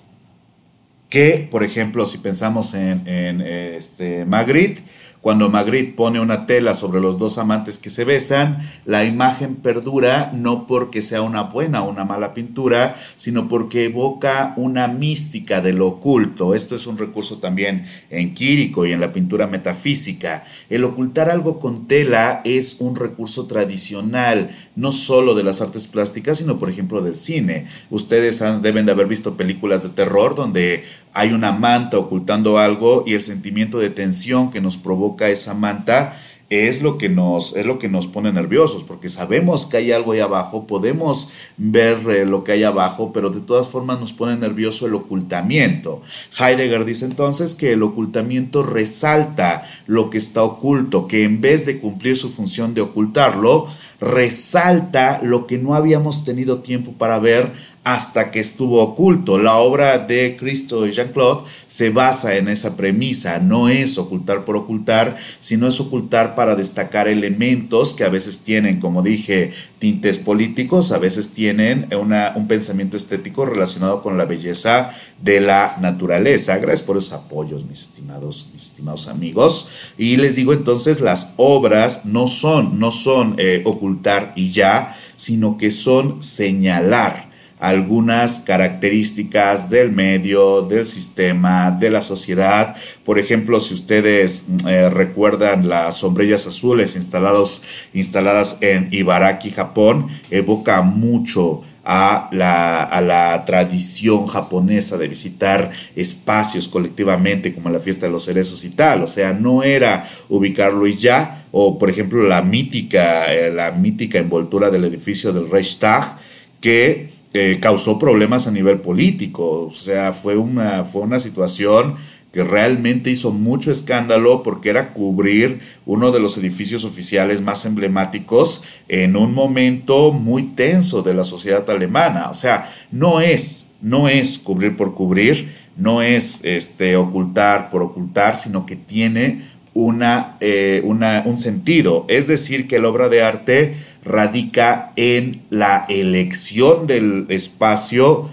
Que, por ejemplo, si pensamos en, en este, Magritte, cuando Magritte pone una tela sobre los dos amantes que se besan, la imagen perdura no porque sea una buena o una mala pintura, sino porque evoca una mística de lo oculto. Esto es un recurso también en Quírico y en la pintura metafísica. El ocultar algo con tela es un recurso tradicional, no solo de las artes plásticas, sino por ejemplo del cine. Ustedes deben de haber visto películas de terror donde hay una manta ocultando algo y el sentimiento de tensión que nos provoca esa manta es lo que nos es lo que nos pone nerviosos porque sabemos que hay algo ahí abajo podemos ver eh, lo que hay abajo pero de todas formas nos pone nervioso el ocultamiento. Heidegger dice entonces que el ocultamiento resalta lo que está oculto que en vez de cumplir su función de ocultarlo resalta lo que no habíamos tenido tiempo para ver hasta que estuvo oculto. La obra de Cristo y Jean-Claude se basa en esa premisa. No es ocultar por ocultar, sino es ocultar para destacar elementos que a veces tienen, como dije, tintes políticos, a veces tienen una, un pensamiento estético relacionado con la belleza de la naturaleza. Gracias por esos apoyos, mis estimados, mis estimados amigos. Y les digo entonces, las obras no son, no son eh, ocultar y ya, sino que son señalar algunas características del medio, del sistema, de la sociedad. Por ejemplo, si ustedes eh, recuerdan las sombrillas azules instalados, instaladas en Ibaraki, Japón, evoca mucho a la, a la, tradición japonesa de visitar espacios colectivamente, como la fiesta de los cerezos y tal. O sea, no era ubicarlo y ya. O, por ejemplo, la mítica, eh, la mítica envoltura del edificio del Reichstag, que causó problemas a nivel político. O sea, fue una, fue una situación que realmente hizo mucho escándalo porque era cubrir uno de los edificios oficiales más emblemáticos en un momento muy tenso de la sociedad alemana. O sea, no es, no es cubrir por cubrir, no es este, ocultar por ocultar, sino que tiene una, eh, una, un sentido. Es decir, que la obra de arte radica en la elección del espacio,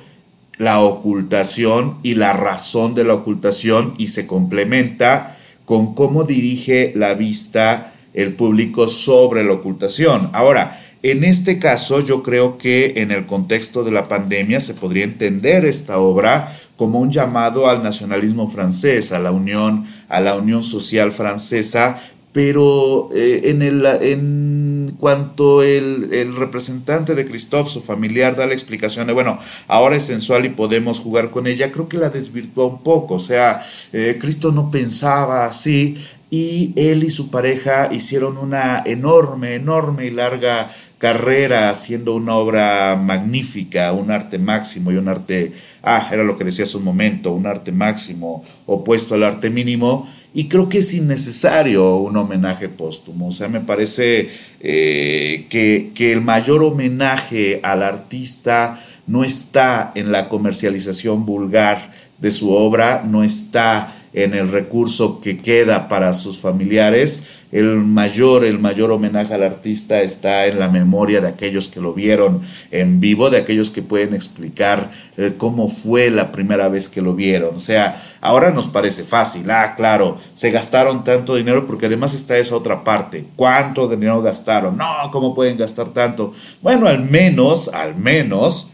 la ocultación y la razón de la ocultación y se complementa con cómo dirige la vista el público sobre la ocultación. Ahora, en este caso yo creo que en el contexto de la pandemia se podría entender esta obra como un llamado al nacionalismo francés, a la unión, a la unión social francesa, pero eh, en, el, en cuanto el, representante de Christophe, su familiar, da la explicación de, bueno, ahora es sensual y podemos jugar con ella, creo que la desvirtuó un poco, o sea, eh, Cristo no pensaba así y él y su pareja hicieron una enorme, enorme y larga carrera haciendo una obra magnífica, un arte máximo y un arte, ah, era lo que decía hace un momento, un arte máximo opuesto al arte mínimo y creo que es innecesario un homenaje póstumo. O sea, me parece eh, que, que el mayor homenaje al artista no está en la comercialización vulgar de su obra, no está en el recurso que queda para sus familiares. El mayor, el mayor homenaje al artista está en la memoria de aquellos que lo vieron en vivo, de aquellos que pueden explicar eh, cómo fue la primera vez que lo vieron. O sea, ahora nos parece fácil, ah, claro, se gastaron tanto dinero porque además está esa otra parte. ¿Cuánto dinero gastaron? No, ¿cómo pueden gastar tanto? Bueno, al menos, al menos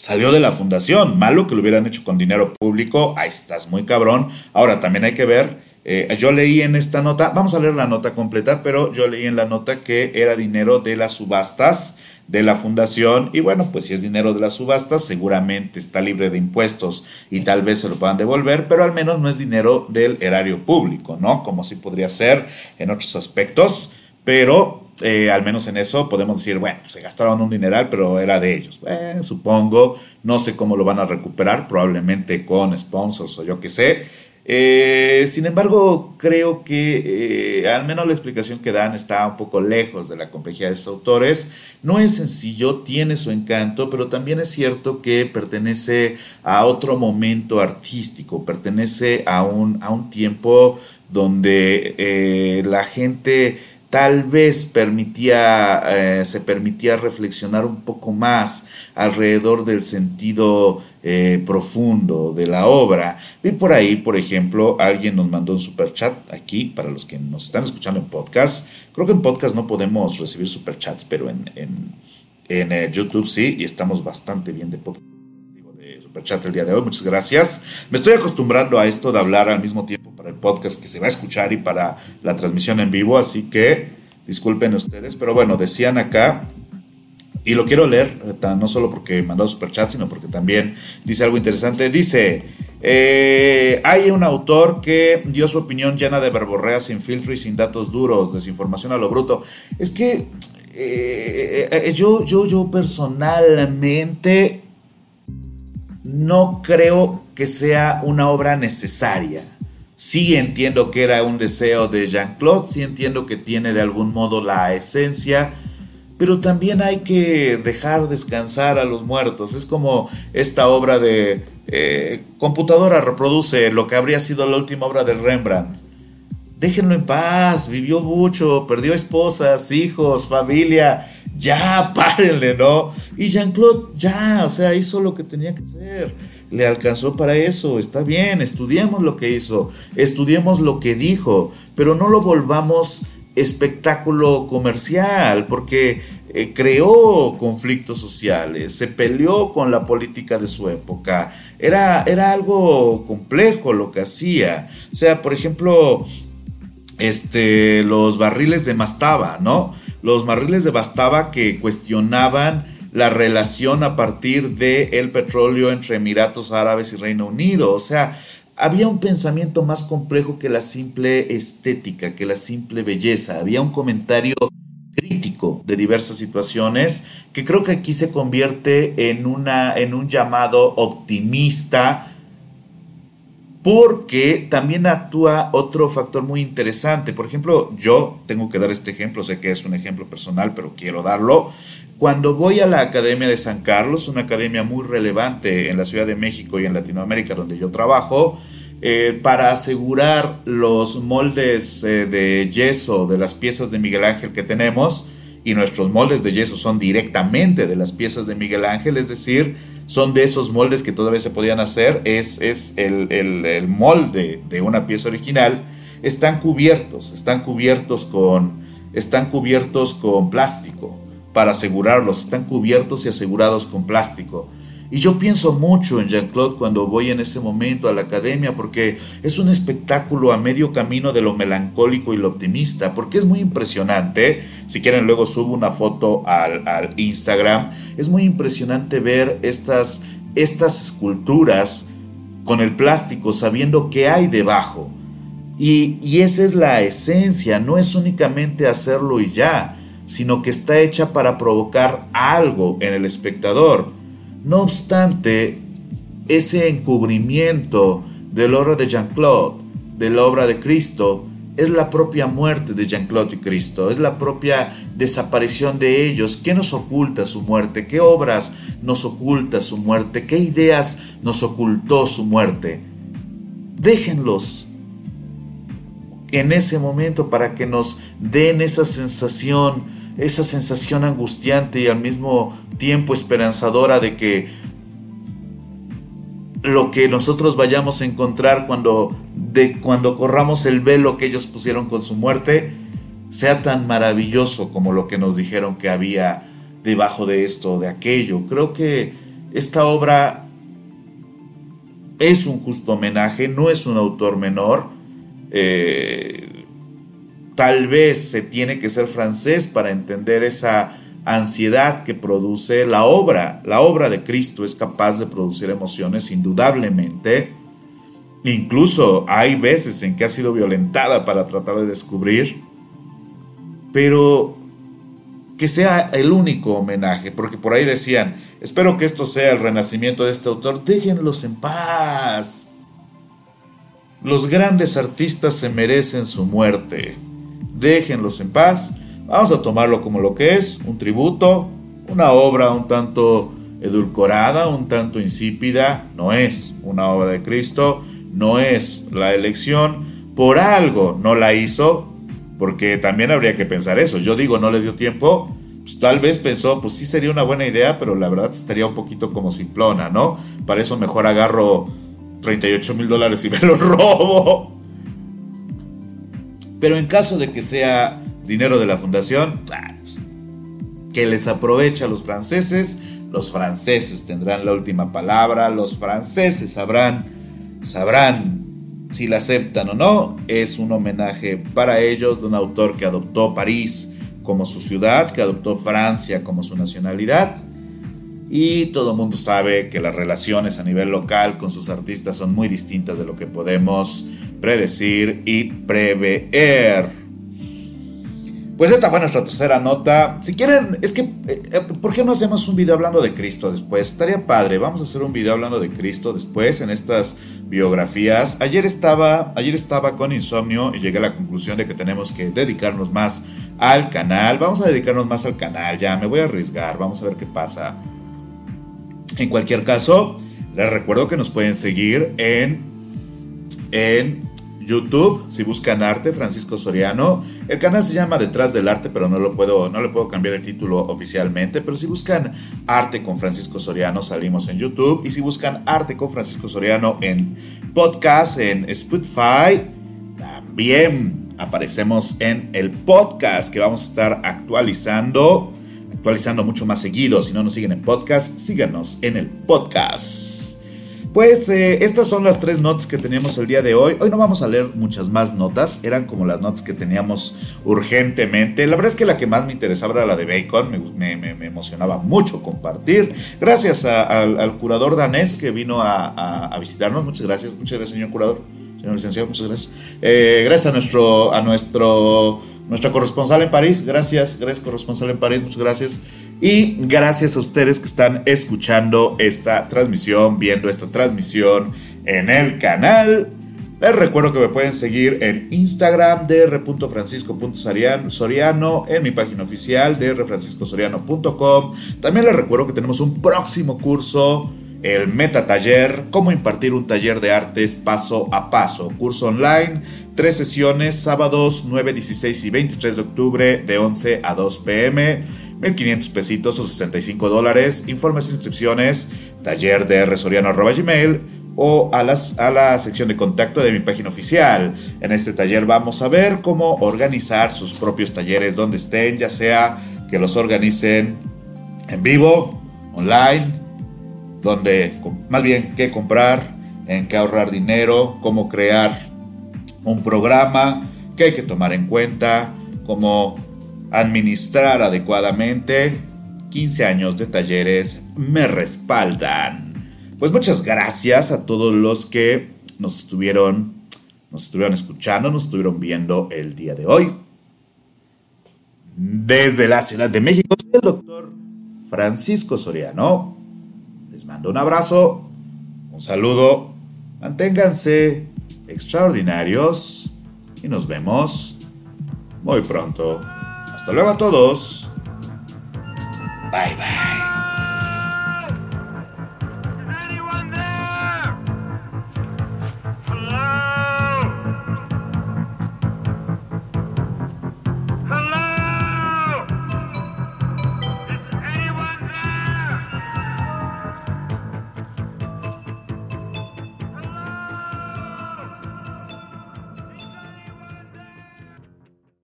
salió de la fundación. Malo que lo hubieran hecho con dinero público. Ahí estás muy cabrón. Ahora también hay que ver. Eh, yo leí en esta nota, vamos a leer la nota completa, pero yo leí en la nota que era dinero de las subastas de la fundación y bueno, pues si es dinero de las subastas, seguramente está libre de impuestos y tal vez se lo puedan devolver, pero al menos no es dinero del erario público, ¿no? Como si podría ser en otros aspectos, pero eh, al menos en eso podemos decir, bueno, se gastaron un dineral, pero era de ellos. Eh, supongo, no sé cómo lo van a recuperar, probablemente con sponsors o yo qué sé. Eh, sin embargo, creo que al menos la explicación que dan está un poco lejos de la complejidad de estos autores. No es sencillo, tiene su encanto, pero también es cierto que pertenece a otro momento artístico, pertenece a un, a un tiempo donde la gente tal vez permitía, eh, se permitía reflexionar un poco más alrededor del sentido eh, profundo de la obra. Vi por ahí, por ejemplo, alguien nos mandó un super chat aquí, para los que nos están escuchando en podcast. Creo que en podcast no podemos recibir super chats, pero en, en, en eh, YouTube sí, y estamos bastante bien de podcast chat el día de hoy. Muchas gracias. Me estoy acostumbrando a esto de hablar al mismo tiempo para el podcast que se va a escuchar y para la transmisión en vivo, así que disculpen ustedes. Pero bueno, decían acá, y lo quiero leer, no solo porque mandó chat, sino porque también dice algo interesante. Dice, Eh, hay un autor que dio su opinión llena de verborrea, sin filtro y sin datos duros, desinformación a lo bruto. Es que eh, eh, yo, yo, yo personalmente no creo que sea una obra necesaria. Sí entiendo que era un deseo de Jean-Claude, sí entiendo que tiene de algún modo la esencia, pero también hay que dejar descansar a los muertos. Es como esta obra de eh, computadora reproduce lo que habría sido la última obra de Rembrandt. Déjenlo en paz, vivió mucho, perdió esposas, hijos, familia, ya, párenle, ¿no? Y Jean-Claude ya, o sea, hizo lo que tenía que hacer le alcanzó para eso, está bien, estudiemos lo que hizo, estudiemos lo que dijo, pero no lo volvamos espectáculo comercial, porque eh, creó conflictos sociales, se peleó con la política de su época, era, era algo complejo lo que hacía. O sea, por ejemplo, este, los barriles de Mastaba, ¿no? Los barriles de Mastaba que cuestionaban la relación a partir del el petróleo entre Emiratos Árabes y Reino Unido. O sea, había un pensamiento más complejo que la simple estética, que la simple belleza. Había un comentario crítico de diversas situaciones que creo que aquí se convierte en, una, en un llamado optimista porque también actúa otro factor muy interesante. Por ejemplo, yo tengo que dar este ejemplo, sé que es un ejemplo personal, pero quiero darlo. Cuando voy a la Academia de San Carlos, una academia muy relevante en la Ciudad de México y en Latinoamérica donde yo trabajo, eh, para asegurar los moldes eh, de yeso de las piezas de Miguel Ángel que tenemos, y nuestros moldes de yeso son directamente de las piezas de Miguel Ángel, es decir, son de esos moldes que todavía se podían hacer, es, es el, el molde de una pieza original, están cubiertos, están cubiertos con, están cubiertos con plástico para asegurarlos, están cubiertos y asegurados con plástico. Y yo pienso mucho en Jean-Claude cuando voy en ese momento a la academia porque es un espectáculo a medio camino de lo melancólico y lo optimista, porque es muy impresionante, si quieren luego subo una foto al, Instagram, es muy impresionante ver estas, estas esculturas con el plástico sabiendo qué hay debajo. Y, y esa es la esencia, no es únicamente hacerlo y ya, sino que está hecha para provocar algo en el espectador. No obstante, ese encubrimiento de la obra de Jean-Claude, de la obra de Cristo, es la propia muerte de Jean-Claude y Cristo, es la propia desaparición de ellos. ¿Qué nos oculta su muerte? ¿Qué obras nos oculta su muerte? ¿Qué ideas nos ocultó su muerte? Déjenlos en ese momento para que nos den esa sensación esa sensación angustiante y al mismo tiempo esperanzadora de que lo que nosotros vayamos a encontrar cuando, de, cuando corramos el velo que ellos pusieron con su muerte sea tan maravilloso como lo que nos dijeron que había debajo de esto, de aquello. Creo que esta obra es un justo homenaje, no es un autor menor. Eh, Tal vez se tiene que ser francés para entender esa ansiedad que produce la obra. La obra de Cristo es capaz de producir emociones indudablemente. Incluso hay veces en que ha sido violentada para tratar de descubrir. Pero que sea el único homenaje, porque por ahí decían, espero que esto sea el renacimiento de este autor, déjenlos en paz. Los grandes artistas se merecen su muerte déjenlos en paz, vamos a tomarlo como lo que es, un tributo, una obra un tanto edulcorada, un tanto insípida, no es una obra de Cristo, no es la elección, por algo no la hizo, porque también habría que pensar eso, yo digo, no le dio tiempo, pues tal vez pensó, pues sí sería una buena idea, pero la verdad estaría un poquito como simplona, ¿no? Para eso mejor agarro 38 mil dólares y me lo robo. Pero en caso de que sea dinero de la fundación, ah, pues, que les aproveche a los franceses, los franceses tendrán la última palabra, los franceses sabrán, sabrán si la aceptan o no. Es un homenaje para ellos de un autor que adoptó París como su ciudad, que adoptó Francia como su nacionalidad. Y todo el mundo sabe que las relaciones a nivel local con sus artistas son muy distintas de lo que podemos predecir y prever. Pues esta fue nuestra tercera nota. Si quieren, es que, eh, eh, ¿por qué no hacemos un video hablando de Cristo después? Estaría padre. Vamos a hacer un video hablando de Cristo después en estas biografías. Ayer estaba, ayer estaba con insomnio y llegué a la conclusión de que tenemos que dedicarnos más al canal. Vamos a dedicarnos más al canal. Ya, me voy a arriesgar. Vamos a ver qué pasa. En cualquier caso, les recuerdo que nos pueden seguir en en YouTube, si buscan arte, Francisco Soriano. El canal se llama Detrás del Arte, pero no lo puedo, no le puedo cambiar el título oficialmente. Pero si buscan Arte con Francisco Soriano, salimos en YouTube. Y si buscan Arte con Francisco Soriano en podcast, en Spotify, también aparecemos en el podcast que vamos a estar actualizando. Actualizando mucho más seguido. Si no nos siguen en podcast, síganos en el podcast. Pues eh, estas son las tres notas que teníamos el día de hoy. Hoy no vamos a leer muchas más notas, eran como las notas que teníamos urgentemente. La verdad es que la que más me interesaba era la de Bacon, me, emocionaba mucho compartir. Gracias al, curador danés que vino a, visitarnos, muchas gracias, muchas gracias señor curador, señor licenciado, muchas gracias. Eh, gracias a nuestro, a nuestro nuestra corresponsal en París. Gracias, gracias corresponsal en París, muchas gracias. Y gracias a ustedes que están escuchando esta transmisión, viendo esta transmisión en el canal. Les recuerdo que me pueden seguir en Instagram dr.francisco.soriano, en mi página oficial drfranciscosoriano.com. También les recuerdo que tenemos un próximo curso, el Meta Taller, cómo impartir un taller de artes paso a paso, curso online Tres sesiones, sábados 9, 16 y 23 de octubre de 11 a 2 pm. 1.500 pesitos o 65 dólares. Informes e inscripciones, taller de gmail o a, las, a la sección de contacto de mi página oficial. En este taller vamos a ver cómo organizar sus propios talleres donde estén, ya sea que los organicen en vivo, online, donde, más bien, qué comprar, en qué ahorrar dinero, cómo crear un programa que hay que tomar en cuenta, como administrar adecuadamente. 15 años de talleres me respaldan. Pues muchas gracias a todos los que nos estuvieron, nos estuvieron escuchando, nos estuvieron viendo el día de hoy. Desde la Ciudad de México, el doctor Francisco Soriano. Mando un abrazo, un saludo, manténganse extraordinarios y nos vemos muy pronto. Hasta luego a todos. Bye bye.